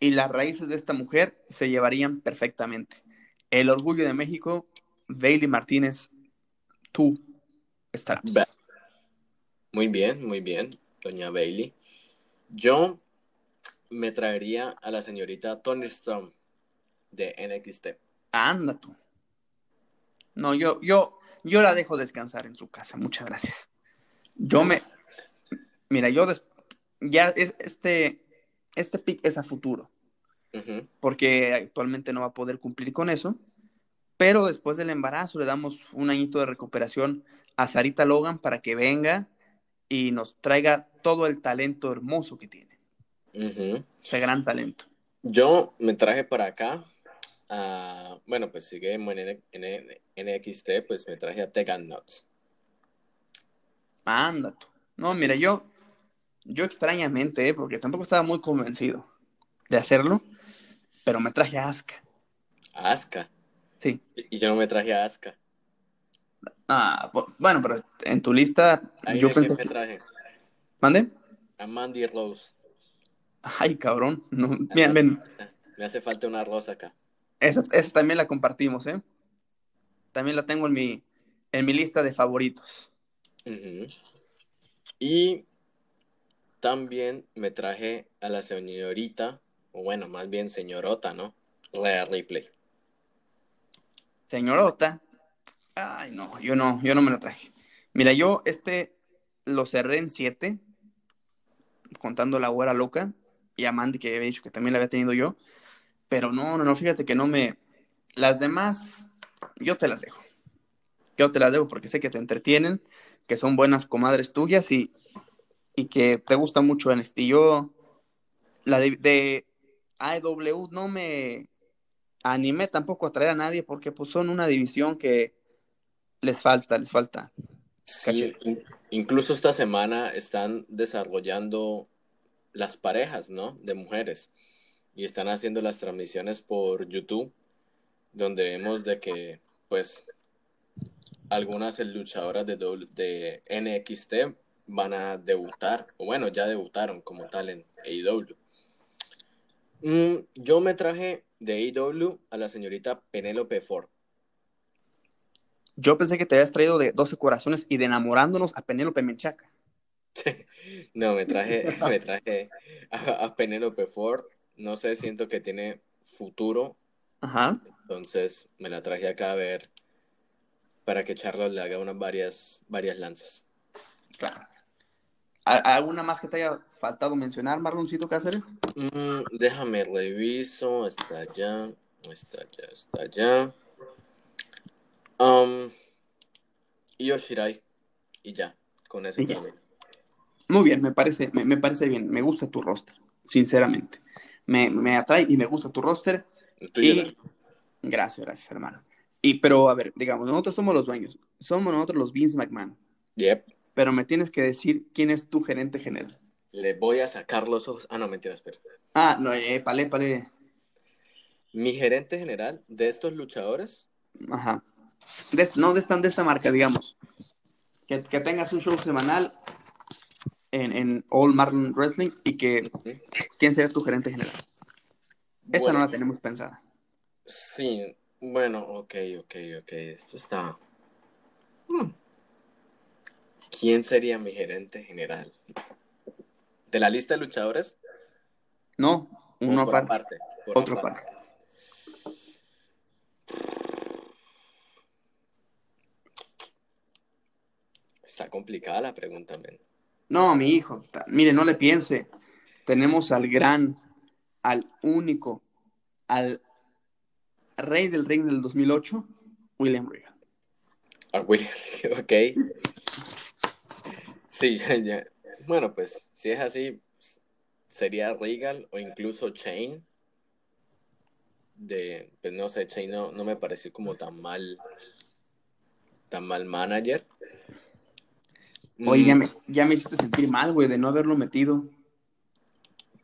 y las raíces de esta mujer se llevarían perfectamente. El orgullo de México, Bailey Martínez, tú estarás. Muy bien, muy bien, doña Bailey. Yo me traería a la señorita Tony Storm de NXT. Anda tú. No, yo, yo, yo la dejo descansar en su casa. Muchas gracias. Yo me. Mira, yo ya es este. Este pick es a futuro. Porque actualmente no va a poder cumplir con eso. Pero después del embarazo le damos un añito de recuperación a Sarita Logan para que venga y nos traiga todo el talento hermoso que tiene. Ese gran talento. Yo me traje para acá, bueno, pues sigue en, NXT, pues me traje a Tegan Nuts. Anda No, mira, yo, yo extrañamente, ¿eh? porque tampoco estaba muy convencido de hacerlo, pero me traje a Asuka. ¿A Asuka? Sí. Y yo no me traje a Asuka. Ah, bueno, pero en tu lista yo pensé me traje? ¿Mande? A Mandy Rose. Ay, cabrón. Bien, ven. Me hace falta una rosa acá. Esa, también la compartimos, ¿eh? También la tengo en mi, en mi lista de favoritos. Y también me traje a la señorita, o bueno, más bien señorota, ¿no? Rhea Ripley. Señorota. Ay, no, yo no, yo no me la traje. Mira, yo este lo cerré en siete, contando la güera loca y a Mandy, que había dicho que también la había tenido yo. Pero no, no, no, fíjate que no me. Las demás, yo te las dejo. Yo te las dejo porque sé que te entretienen, que son buenas comadres tuyas y, y que te gusta mucho este. Yo, la de, de AEW no me animé tampoco a traer a nadie porque pues son una división que les falta, les falta. Sí, incluso esta semana están desarrollando las parejas, ¿no? De mujeres. Y están haciendo las transmisiones por YouTube, donde vemos de que, pues, algunas luchadoras de, de NXT van a debutar, o bueno, ya debutaron como tal en AEW. Mm, yo me traje de AEW a la señorita Penélope Ford. Yo pensé que te habías traído de 12 corazones y de enamorándonos a Penélope Menchaca. no, me traje, me traje a, Penélope Ford. No sé, siento que tiene futuro. Ajá. Entonces me la traje acá a ver para que Charlotte le haga unas varias, varias lanzas. Claro. ¿Alguna más que te haya faltado mencionar, Marloncito Cáceres? Mm, déjame reviso. Está allá, está allá, está allá. Um, y Yoshirai. Y ya, con eso Muy bien, me parece, me, parece bien. Me gusta tu roster, sinceramente. Me, atrae y me gusta tu roster. Y... Gracias, gracias, hermano. Y, pero, a ver, digamos, nosotros somos los dueños. Somos nosotros los Vince McMahon. Yep. Pero me tienes que decir quién es tu gerente general. Le voy a sacar los ojos. Ah, no, mentira, espera. Ah, no, eh, pale, pale. Mi gerente general de estos luchadores. Ajá no de esta, de esta marca, digamos. Que, tengas un show semanal en, en All Marlon Wrestling y que quién sea tu gerente general. Esta no la tenemos pensada. Sí, bueno, ok, ok, ok. Esto está. Hmm. ¿Quién sería mi gerente general? ¿De la lista de luchadores? No, uno aparte. Otro aparte. Está complicada la pregunta, men. No, mi hijo, mire, no le piense. Tenemos al gran, al único, al rey del ring del 2008, William Regal. A William, ok. Sí, ya, Bueno, pues si es así, sería Regal o incluso Chain. De, pues no sé, Chain no, no me pareció como tan mal, tan mal manager. Oye, ya mm. me, ya me hiciste sentir mal, güey, de no haberlo metido.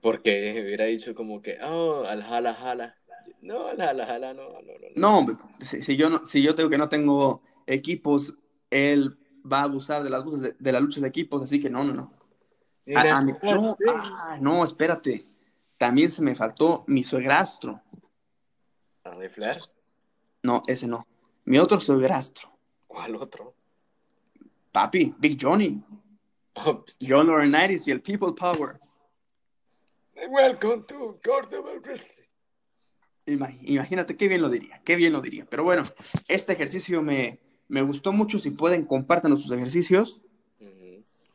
Porque hubiera dicho como que, oh, al jala jala. No, al jala jala, no, no, no. No, si, yo no, si yo tengo que no tengo equipos, él va a abusar de las luchas de, de las luchas de equipos, así que no, no, no. no, ah, no, espérate. También se me faltó mi suegrastro. ¿A Flair? No, ese no. Mi otro suegrastro. ¿Cuál otro? Papi, Big Johnny. Oh, John Laurinaitis y el People Power. Welcome to Wrestling. Imagínate qué bien lo diría, qué bien lo diría. Pero bueno, este ejercicio me, me gustó mucho. Si pueden, compártanos sus ejercicios.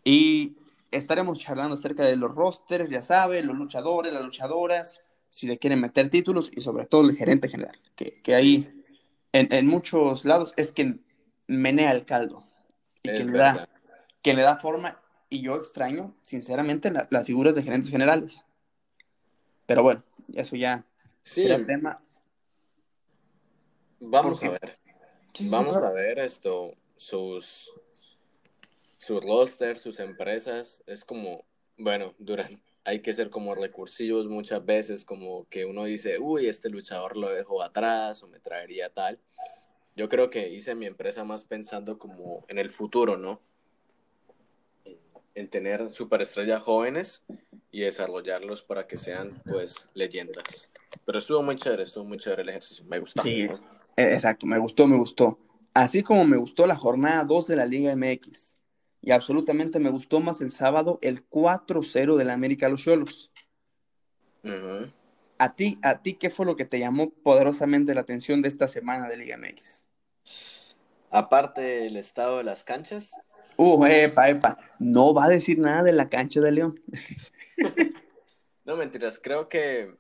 Y estaremos charlando acerca de los rosters, ya saben, los luchadores, las luchadoras, si le quieren meter títulos y sobre todo el gerente general, que, que ahí en, en, muchos lados es quien menea el caldo y quien le, da, le da forma. Y yo extraño, sinceramente, las figuras de gerentes generales. Pero bueno, eso ya sí. tema. Vamos a ver. Vamos a ver esto, sus, sus roster, sus empresas. Es como, bueno, durante, hay que ser como recursivos muchas veces, como que uno dice, uy, este luchador lo dejó atrás o me traería tal. Yo creo que hice mi empresa más pensando como en el futuro, ¿no? En tener superestrellas jóvenes y desarrollarlos para que sean pues leyendas. Pero estuvo muy chévere, estuvo muy chévere el ejercicio, me gustó. Sí, e, exacto, me gustó, me gustó. Así como me gustó la jornada 2 de la Liga MX. Y absolutamente me gustó más el sábado el 4-0 de la América Los Cholos. ¿A ti, ¿A ti qué fue lo que te llamó poderosamente la atención de esta semana de Liga MX? Aparte del estado de las canchas, Uh, epa, epa. No va a decir nada de la cancha de León. no, mentiras. Creo que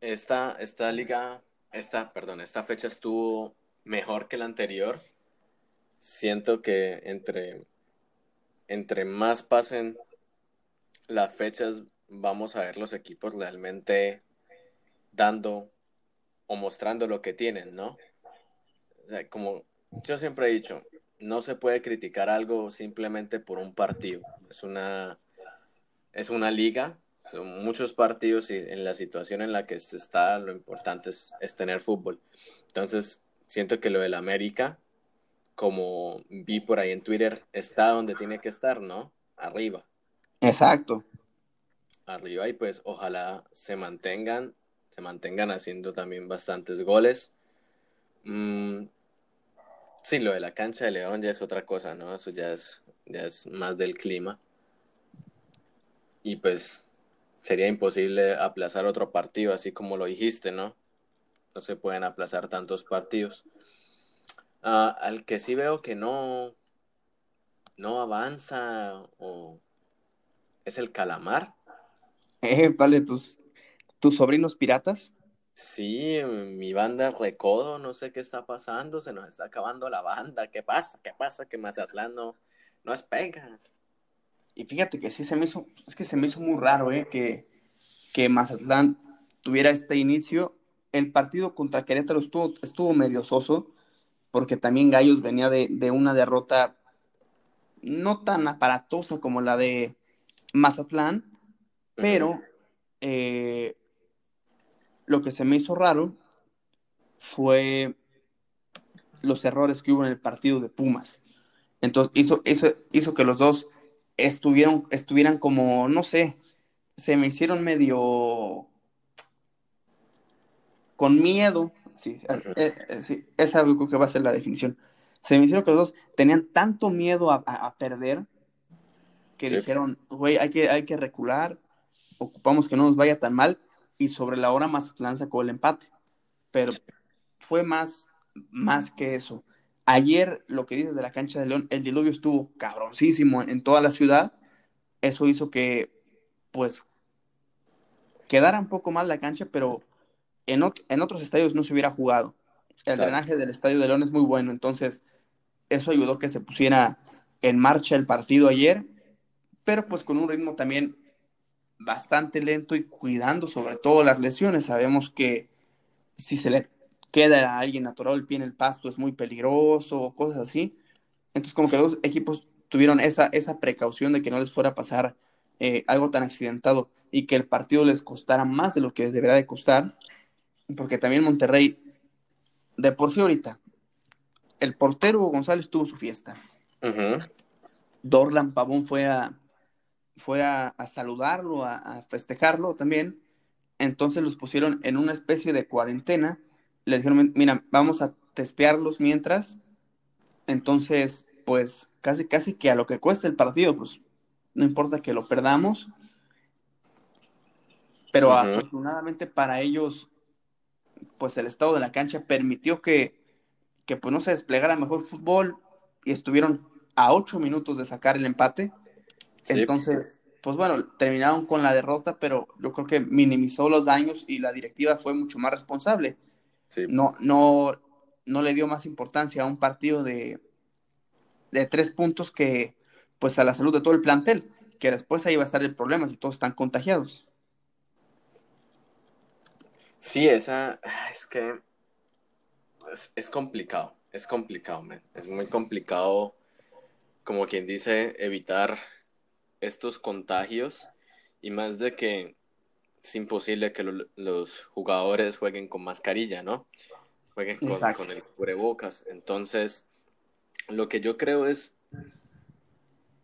esta, esta liga, esta, perdón, esta fecha estuvo mejor que la anterior. Siento que entre, entre más pasen las fechas, vamos a ver los equipos realmente dando o mostrando lo que tienen, ¿no? O sea, como yo siempre he dicho, no se puede criticar algo simplemente por un partido. Es una, es una liga, son muchos partidos y en la situación en la que se está, lo importante es, tener fútbol. Entonces, siento que lo del América, como vi por ahí en Twitter, está donde tiene que estar, ¿no? Arriba. Exacto. Arriba y pues ojalá se mantengan, se mantengan haciendo también bastantes goles. Mm, Sí, lo de la cancha de León ya es otra cosa, ¿no? Eso ya es, ya es más del clima. Y pues sería imposible aplazar otro partido, así como lo dijiste, ¿no? No se pueden aplazar tantos partidos. Ah, al que sí veo que no, no avanza o es el calamar. Eh, vale, tus, tus sobrinos piratas. Sí, mi banda Recodo, no sé qué está pasando, se nos está acabando la banda. ¿Qué pasa? ¿Qué pasa? Que Mazatlán no, no es pega. Y fíjate que sí se me hizo, es que se me hizo muy raro, ¿eh? Que, que Mazatlán tuviera este inicio. El partido contra Querétaro estuvo, estuvo medio soso, porque también Gallos venía de, de una derrota no tan aparatosa como la de Mazatlán, pero eh, lo que se me hizo raro fue los errores que hubo en el partido de Pumas. Entonces hizo, hizo, hizo que los dos estuvieron, estuvieran como, no sé, se me hicieron medio con miedo. Sí, eh, eh, sí, es algo que va a ser la definición. Se me hicieron que los dos tenían tanto miedo a, perder que dijeron, güey, hay que, hay que recular, ocupamos que no nos vaya tan mal y sobre la hora Mazatlán sacó el empate. Pero fue más, más que eso. Ayer, lo que dices de la cancha de León, el diluvio estuvo cabroncísimo en toda la ciudad. Eso hizo que, pues, quedara un poco mal la cancha, pero en, en otros estadios no se hubiera jugado. El drenaje del Estadio de León es muy bueno, entonces eso ayudó que se pusiera en marcha el partido ayer, pero pues con un ritmo también bastante lento y cuidando sobre todo las lesiones. Sabemos que si se le queda alguien atorado el pie en el pasto es muy peligroso o cosas así. Entonces como que los equipos tuvieron esa, esa precaución de que no les fuera a pasar eh, algo tan accidentado y que el partido les costara más de lo que les debería de costar, porque también Monterrey, de por sí ahorita, el portero González tuvo su fiesta. Dorlan Pavón fue a, fue a, saludarlo, a, festejarlo también. Entonces los pusieron en una especie de cuarentena. Le dijeron, mira, vamos a testearlos mientras. Entonces, pues casi, casi que a lo que cueste el partido, pues no importa que lo perdamos. Pero afortunadamente para ellos, pues el estado de la cancha permitió que, que pues no se desplegara mejor fútbol y estuvieron a ocho minutos de sacar el empate entonces, pues bueno, terminaron con la derrota, pero yo creo que minimizó los daños y la directiva fue mucho más responsable. No, no, no le dio más importancia a un partido de, de tres puntos que pues a la salud de todo el plantel, que después ahí va a estar el problema si todos están contagiados. Sí, esa es que es, complicado, es complicado, es muy complicado, como quien dice, evitar estos contagios y más de que es imposible que los jugadores jueguen con mascarilla, ¿no? Jueguen con, el cubrebocas. Entonces, lo que yo creo es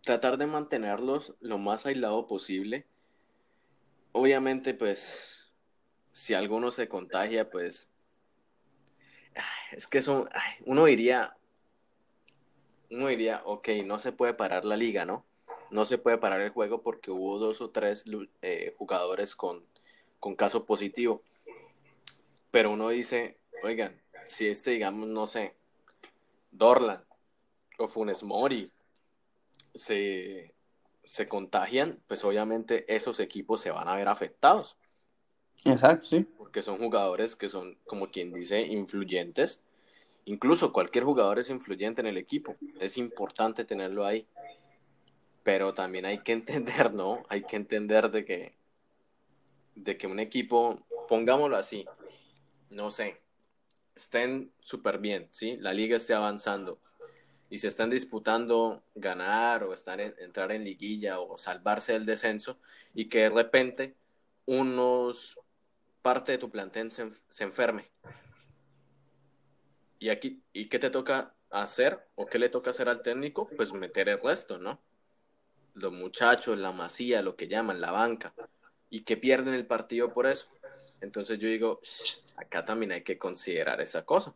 tratar de mantenerlos lo más aislado posible. Obviamente, pues, si alguno se contagia, pues, es que eso, uno diría, uno diría, ok, no se puede parar la liga, ¿no? No se puede parar el juego porque hubo dos o tres eh, jugadores con, con caso positivo. Pero uno dice, oigan, si este, digamos, no sé, Dorlan o Funes Mori se, se contagian, pues obviamente esos equipos se van a ver afectados. Exacto, sí. Porque son jugadores que son, como quien dice, influyentes. Incluso cualquier jugador es influyente en el equipo. Es importante tenerlo ahí pero también hay que entender, ¿no? Hay que entender de que, de que un equipo, pongámoslo así, no sé, estén súper bien, ¿sí? La liga esté avanzando y se están disputando ganar o estar en, entrar en liguilla o salvarse del descenso y que de repente unos parte de tu plantel se, se enferme. Y aquí, ¿y qué te toca hacer o qué le toca hacer al técnico? Pues meter el resto, ¿no? Los muchachos, la masía, lo que llaman, la banca, y que pierden el partido por eso. Entonces yo digo, acá también hay que considerar esa cosa.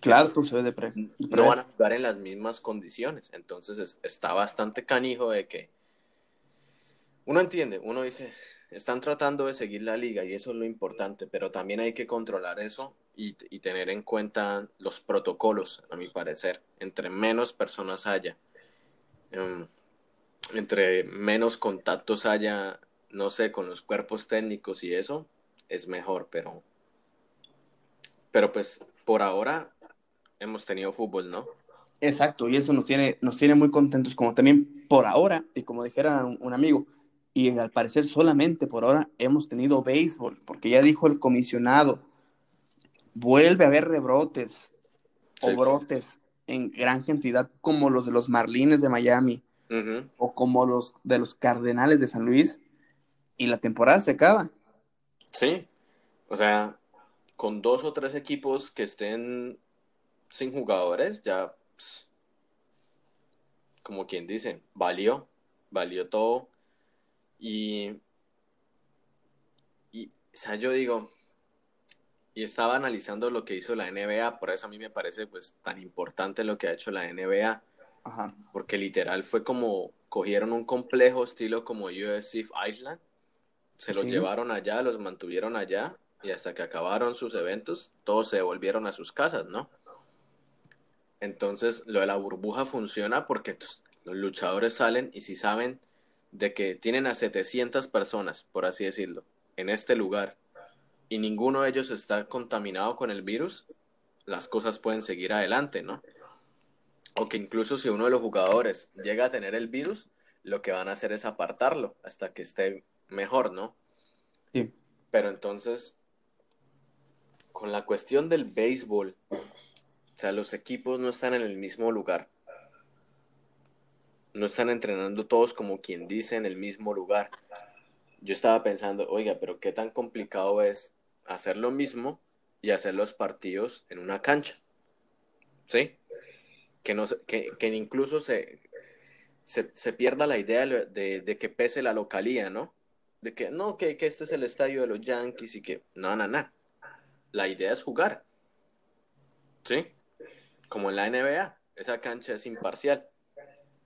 Claro, tú de pre, No van a jugar en las mismas condiciones. Entonces está bastante canijo de que uno entiende, uno dice, están tratando de seguir la liga y eso es lo importante, pero también hay que controlar eso y, y tener en cuenta los protocolos, a mi parecer. Entre menos personas haya, Em, entre menos contactos haya, no sé, con los cuerpos técnicos y eso, es mejor, pero, pero pues por ahora hemos tenido fútbol, ¿no? Exacto, y eso nos tiene, nos tiene muy contentos, como también por ahora, y como dijera un, amigo, y al parecer solamente por ahora hemos tenido béisbol, porque ya dijo el comisionado, vuelve a haber rebrotes o brotes en gran cantidad como los de los Marlines de Miami o como los de los Cardenales de San Luis y la temporada se acaba. Sí, o sea, con dos o tres equipos que estén sin jugadores, ya, como quien dice, valió, valió todo. Y, y, o sea, yo digo, y estaba analizando lo que hizo la NBA, por eso a mí me parece pues tan importante lo que ha hecho la NBA, porque literal fue como cogieron un complejo estilo como UFC Island, se los llevaron allá, los mantuvieron allá y hasta que acabaron sus eventos, todos se devolvieron a sus casas, ¿no? Entonces, lo de la burbuja funciona porque pues, los luchadores salen y si saben de que tienen a 700 personas, por así decirlo, en este lugar y ninguno de ellos está contaminado con el virus, las cosas pueden seguir adelante, ¿no? O que incluso si uno de los jugadores llega a tener el virus, lo que van a hacer es apartarlo hasta que esté mejor, ¿no? Sí. Pero entonces, con la cuestión del béisbol, o sea, los equipos no están en el mismo lugar. No están entrenando todos como quien dice en el mismo lugar. Yo estaba pensando, oiga, pero qué tan complicado es hacer lo mismo y hacer los partidos en una cancha. ¿Sí? Que, no, que, que incluso se, se, pierda la idea de, que pese la localía, ¿no? De que no, que, que, este es el estadio de los Yankees y que no, no, no. La idea es jugar. ¿Sí? Como en la NBA, esa cancha es imparcial.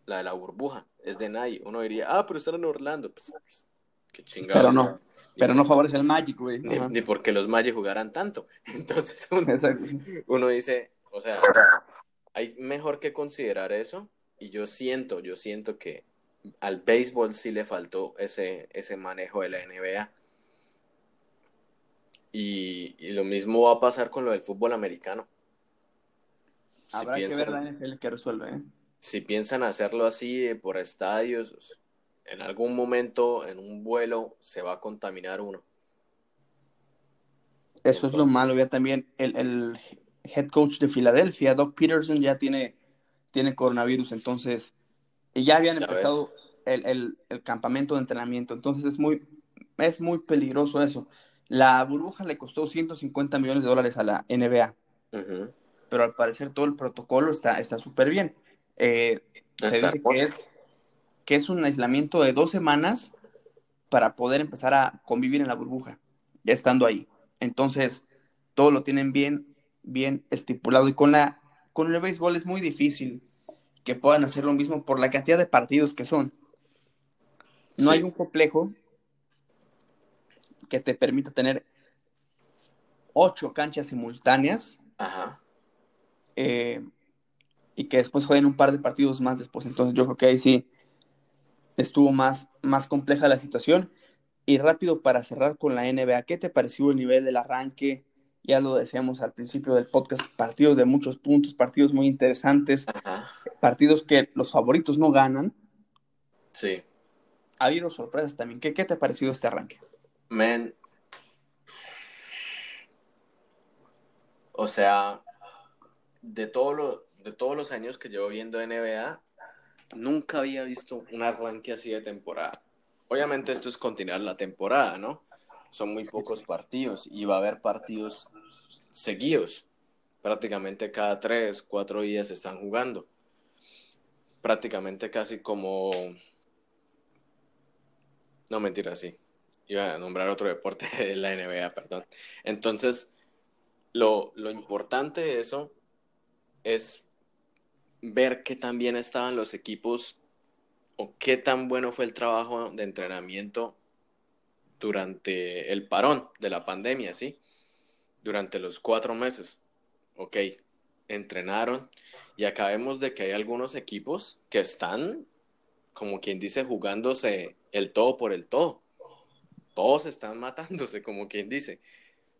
La de la burbuja es de nadie. Uno diría, ah, pero están en Orlando. Pues, pues qué chingado. Pero no. Pero no favorece el Magic, güey. Ni, porque los Magic jugaran tanto. Entonces uno, dice, o sea, hay mejor que considerar eso. Y yo siento, yo siento que al béisbol sí le faltó ese, ese manejo de la NBA. Y, lo mismo va a pasar con lo del fútbol americano. Habrá que ver la NFL que resuelve. ¿eh? Si piensan hacerlo así por estadios, en algún momento en un vuelo se va a contaminar uno. Eso es lo malo, ya también. El, el, head coach de Filadelfia, Doc Peterson, ya tiene, tiene coronavirus, entonces ya habían empezado el, el, campamento de entrenamiento, entonces es muy, es muy peligroso eso. La burbuja le costó 150 millones de dólares a la NBA, pero al parecer todo el protocolo está súper bien. Eh, se dice que es que es un aislamiento de dos semanas para poder empezar a convivir en la burbuja, ya estando ahí. Entonces, todo lo tienen bien, bien estipulado. Y con, la, con el béisbol es muy difícil que puedan hacer lo mismo por la cantidad de partidos que son. No hay un complejo que te permita tener ocho canchas simultáneas eh, y que después jueguen un par de partidos más después. Entonces yo creo que ahí sí estuvo más, más compleja la situación. Y rápido para cerrar con la NBA, ¿qué te pareció el nivel del arranque? Ya lo decíamos al principio del podcast, partidos de muchos puntos, partidos muy interesantes, partidos que los favoritos no ganan. Sí. Ha habido sorpresas también. ¿Qué, qué te ha parecido este arranque? Men. O sea, de, todo lo, de todos los años que llevo viendo NBA, nunca había visto un arranque así de temporada. Obviamente esto es continuar la temporada, ¿no? Son muy pocos partidos y va a haber partidos seguidos. Prácticamente cada tres, cuatro días están jugando. Prácticamente casi como... No, mentira, sí. Iba a nombrar otro deporte de la NBA, perdón. Entonces, lo, lo importante de eso es ver qué tan bien estaban los equipos o qué tan bueno fue el trabajo de entrenamiento durante el parón de la pandemia, ¿sí? Durante los cuatro meses. Ok, entrenaron y acabemos de que hay algunos equipos que están, como quien dice, jugándose el todo por el todo. Todos están matándose, como quien dice.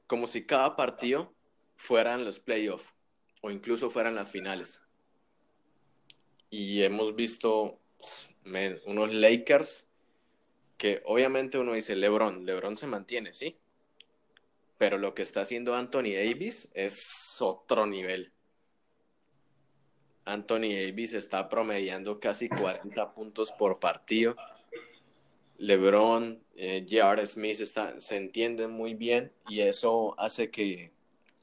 Como si cada partido fueran los playoffs o incluso fueran las finales y hemos visto pues, unos Lakers que obviamente uno dice LeBron, LeBron se mantiene, sí, pero lo que está haciendo Anthony Davis es otro nivel. Anthony Davis está promediando casi 40 puntos por partido. LeBron, eh, J.R. Smith se entienden muy bien y eso hace que,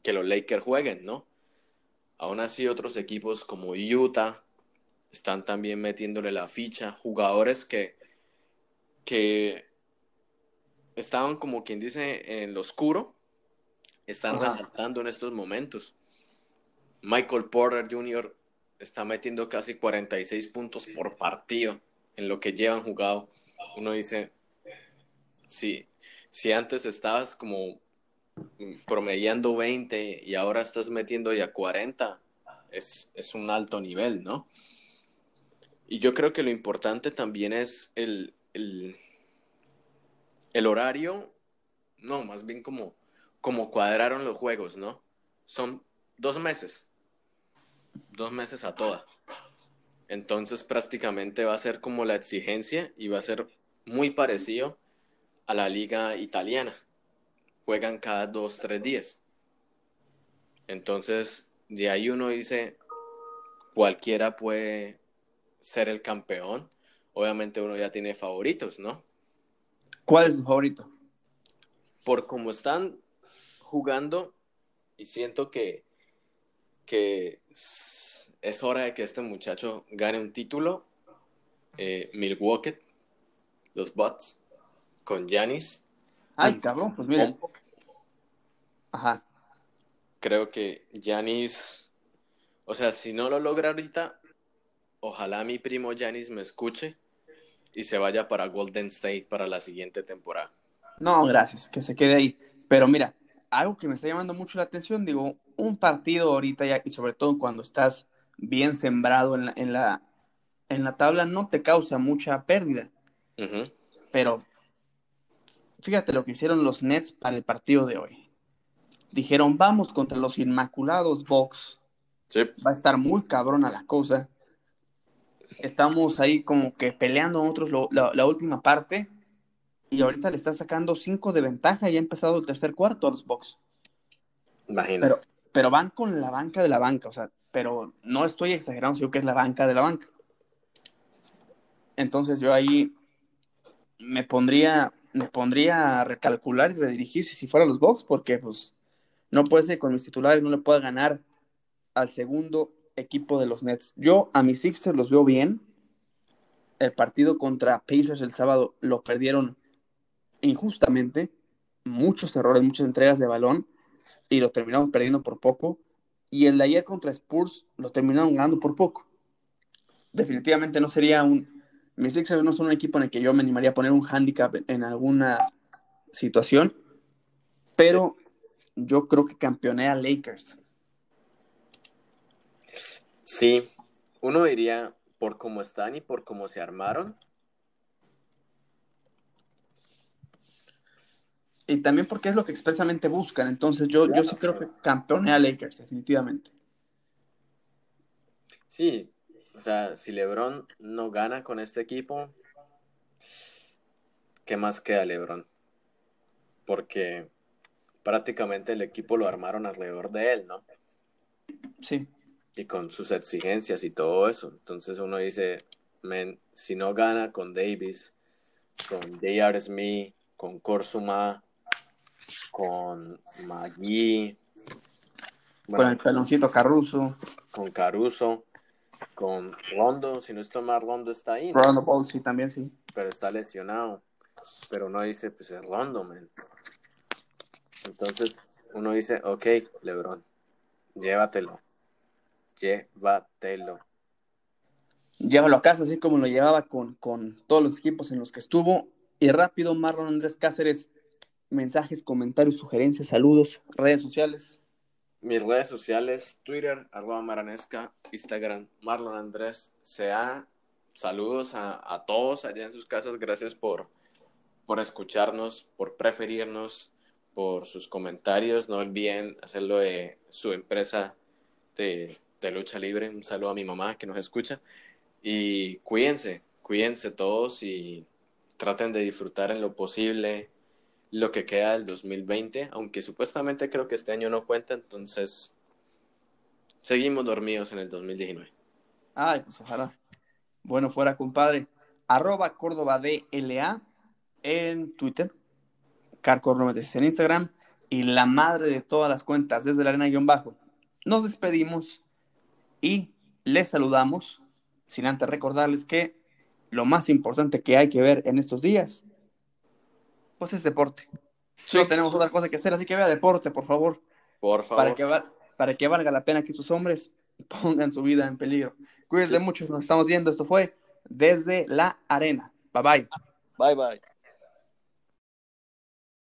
que los Lakers jueguen, ¿no? Aún así otros equipos como Utah, están también metiéndole la ficha, jugadores que, que estaban como quien dice en lo oscuro, están resaltando en estos momentos. Michael Porter Jr. está metiendo casi 46 puntos por partido en lo que llevan jugado. Uno dice, si, si antes estabas como promediando 20 y ahora estás metiendo ya 40, es, es un alto nivel, ¿no? Y yo creo que lo importante también es el, el, horario, no, más bien como, como cuadraron los juegos, ¿no? Son dos meses. Dos meses a toda. Entonces prácticamente va a ser como la exigencia y va a ser muy parecido a la liga italiana. Juegan cada dos, tres días. Entonces, de ahí uno dice, cualquiera puede ser el campeón. Obviamente uno ya tiene favoritos, ¿no? ¿Cuál es tu favorito? Por cómo están jugando y siento que, que es hora de que este muchacho gane un título. Eh, Milwaukee, los Bucks, con Yanis. Ay, cabrón, pues mira. Ajá. Creo que Yanis, o sea, si no lo logra ahorita, ojalá mi primo Yanis me escuche y se vaya para Golden State para la siguiente temporada. No, gracias, que se quede ahí. Pero mira, algo que me está llamando mucho la atención, digo, un partido ahorita ya, y sobre todo cuando estás bien sembrado en la, en la, en la tabla, no te causa mucha pérdida. Pero fíjate lo que hicieron los Nets para el partido de hoy. Dijeron, vamos contra los Inmaculados Box. Va a estar muy cabrona la cosa. Estamos ahí como que peleando nosotros la, última parte. Y ahorita le están sacando cinco de ventaja y ha empezado el tercer cuarto a los Box. Imagínate. Pero, pero van con la banca de la banca. O sea, pero no estoy exagerando, sino que es la banca de la banca. Entonces yo ahí me pondría, me pondría a recalcular y redirigirse si fuera los Bucks, porque pues no puede ser con mis titulares no le pueda ganar al segundo equipo de los Nets. Yo a mis Sixers los veo bien. El partido contra Pacers el sábado lo perdieron injustamente, muchos errores, muchas entregas de balón y lo terminamos perdiendo por poco. Y el de ayer contra Spurs lo terminaron ganando por poco. Definitivamente no sería un. Mis Sixers no son un equipo en el que yo me animaría a poner un handicap en alguna situación. Pero yo creo que campeonea Lakers. Sí, uno diría por cómo están y por cómo se armaron, y también porque es lo que expresamente buscan. Entonces yo, yo sí creo que campeonea Lakers, definitivamente. Sí, o sea, si LeBron no gana con este equipo, ¿qué más queda LeBron? Porque prácticamente el equipo lo armaron alrededor de él, ¿no? Sí. Y con sus exigencias y todo eso. Entonces uno dice, men, si no gana con Davis, con J.R. Smith, con Korsuma, con Magui, con el peloncito Caruso, con Caruso, con Rondo, si no está más Rondo está ahí. Rondo Ball, sí, también sí. Pero está lesionado. Pero no dice, pues es Rondo, man. Entonces uno dice, ok, Lebron, llévatelo. Llévatelo. Llévalo a casa, así como lo llevaba con, con todos los equipos en los que estuvo. Y rápido, Marlon Andrés Cáceres, mensajes, comentarios, sugerencias, saludos, redes sociales. Mis redes sociales, Twitter, arroba maranesca, Instagram, Marlon Andrés Sea. Saludos a, todos allá en sus casas. Gracias por, por escucharnos, por preferirnos, por sus comentarios. No olviden hacerlo de su empresa de, de lucha libre. Un saludo a mi mamá que nos escucha. Y cuídense, cuídense todos y traten de disfrutar en lo posible lo que queda del 2020, aunque supuestamente creo que este año no cuenta, entonces seguimos dormidos en el 2019. Ay, pues ojalá. Bueno, fuera compadre. Arroba Córdoba DLA en Twitter, Car en Instagram y la madre de todas las cuentas desde la arena-bajo. Nos despedimos y les saludamos, sin antes recordarles que lo más importante que hay que ver en estos días pues es deporte. No tenemos otra cosa que hacer, así que vea deporte, por favor. Por favor. Para que, para que valga la pena que sus hombres pongan su vida en peligro. Cuídense mucho, nos estamos viendo. Esto fue Desde la Arena. Bye bye. Bye bye.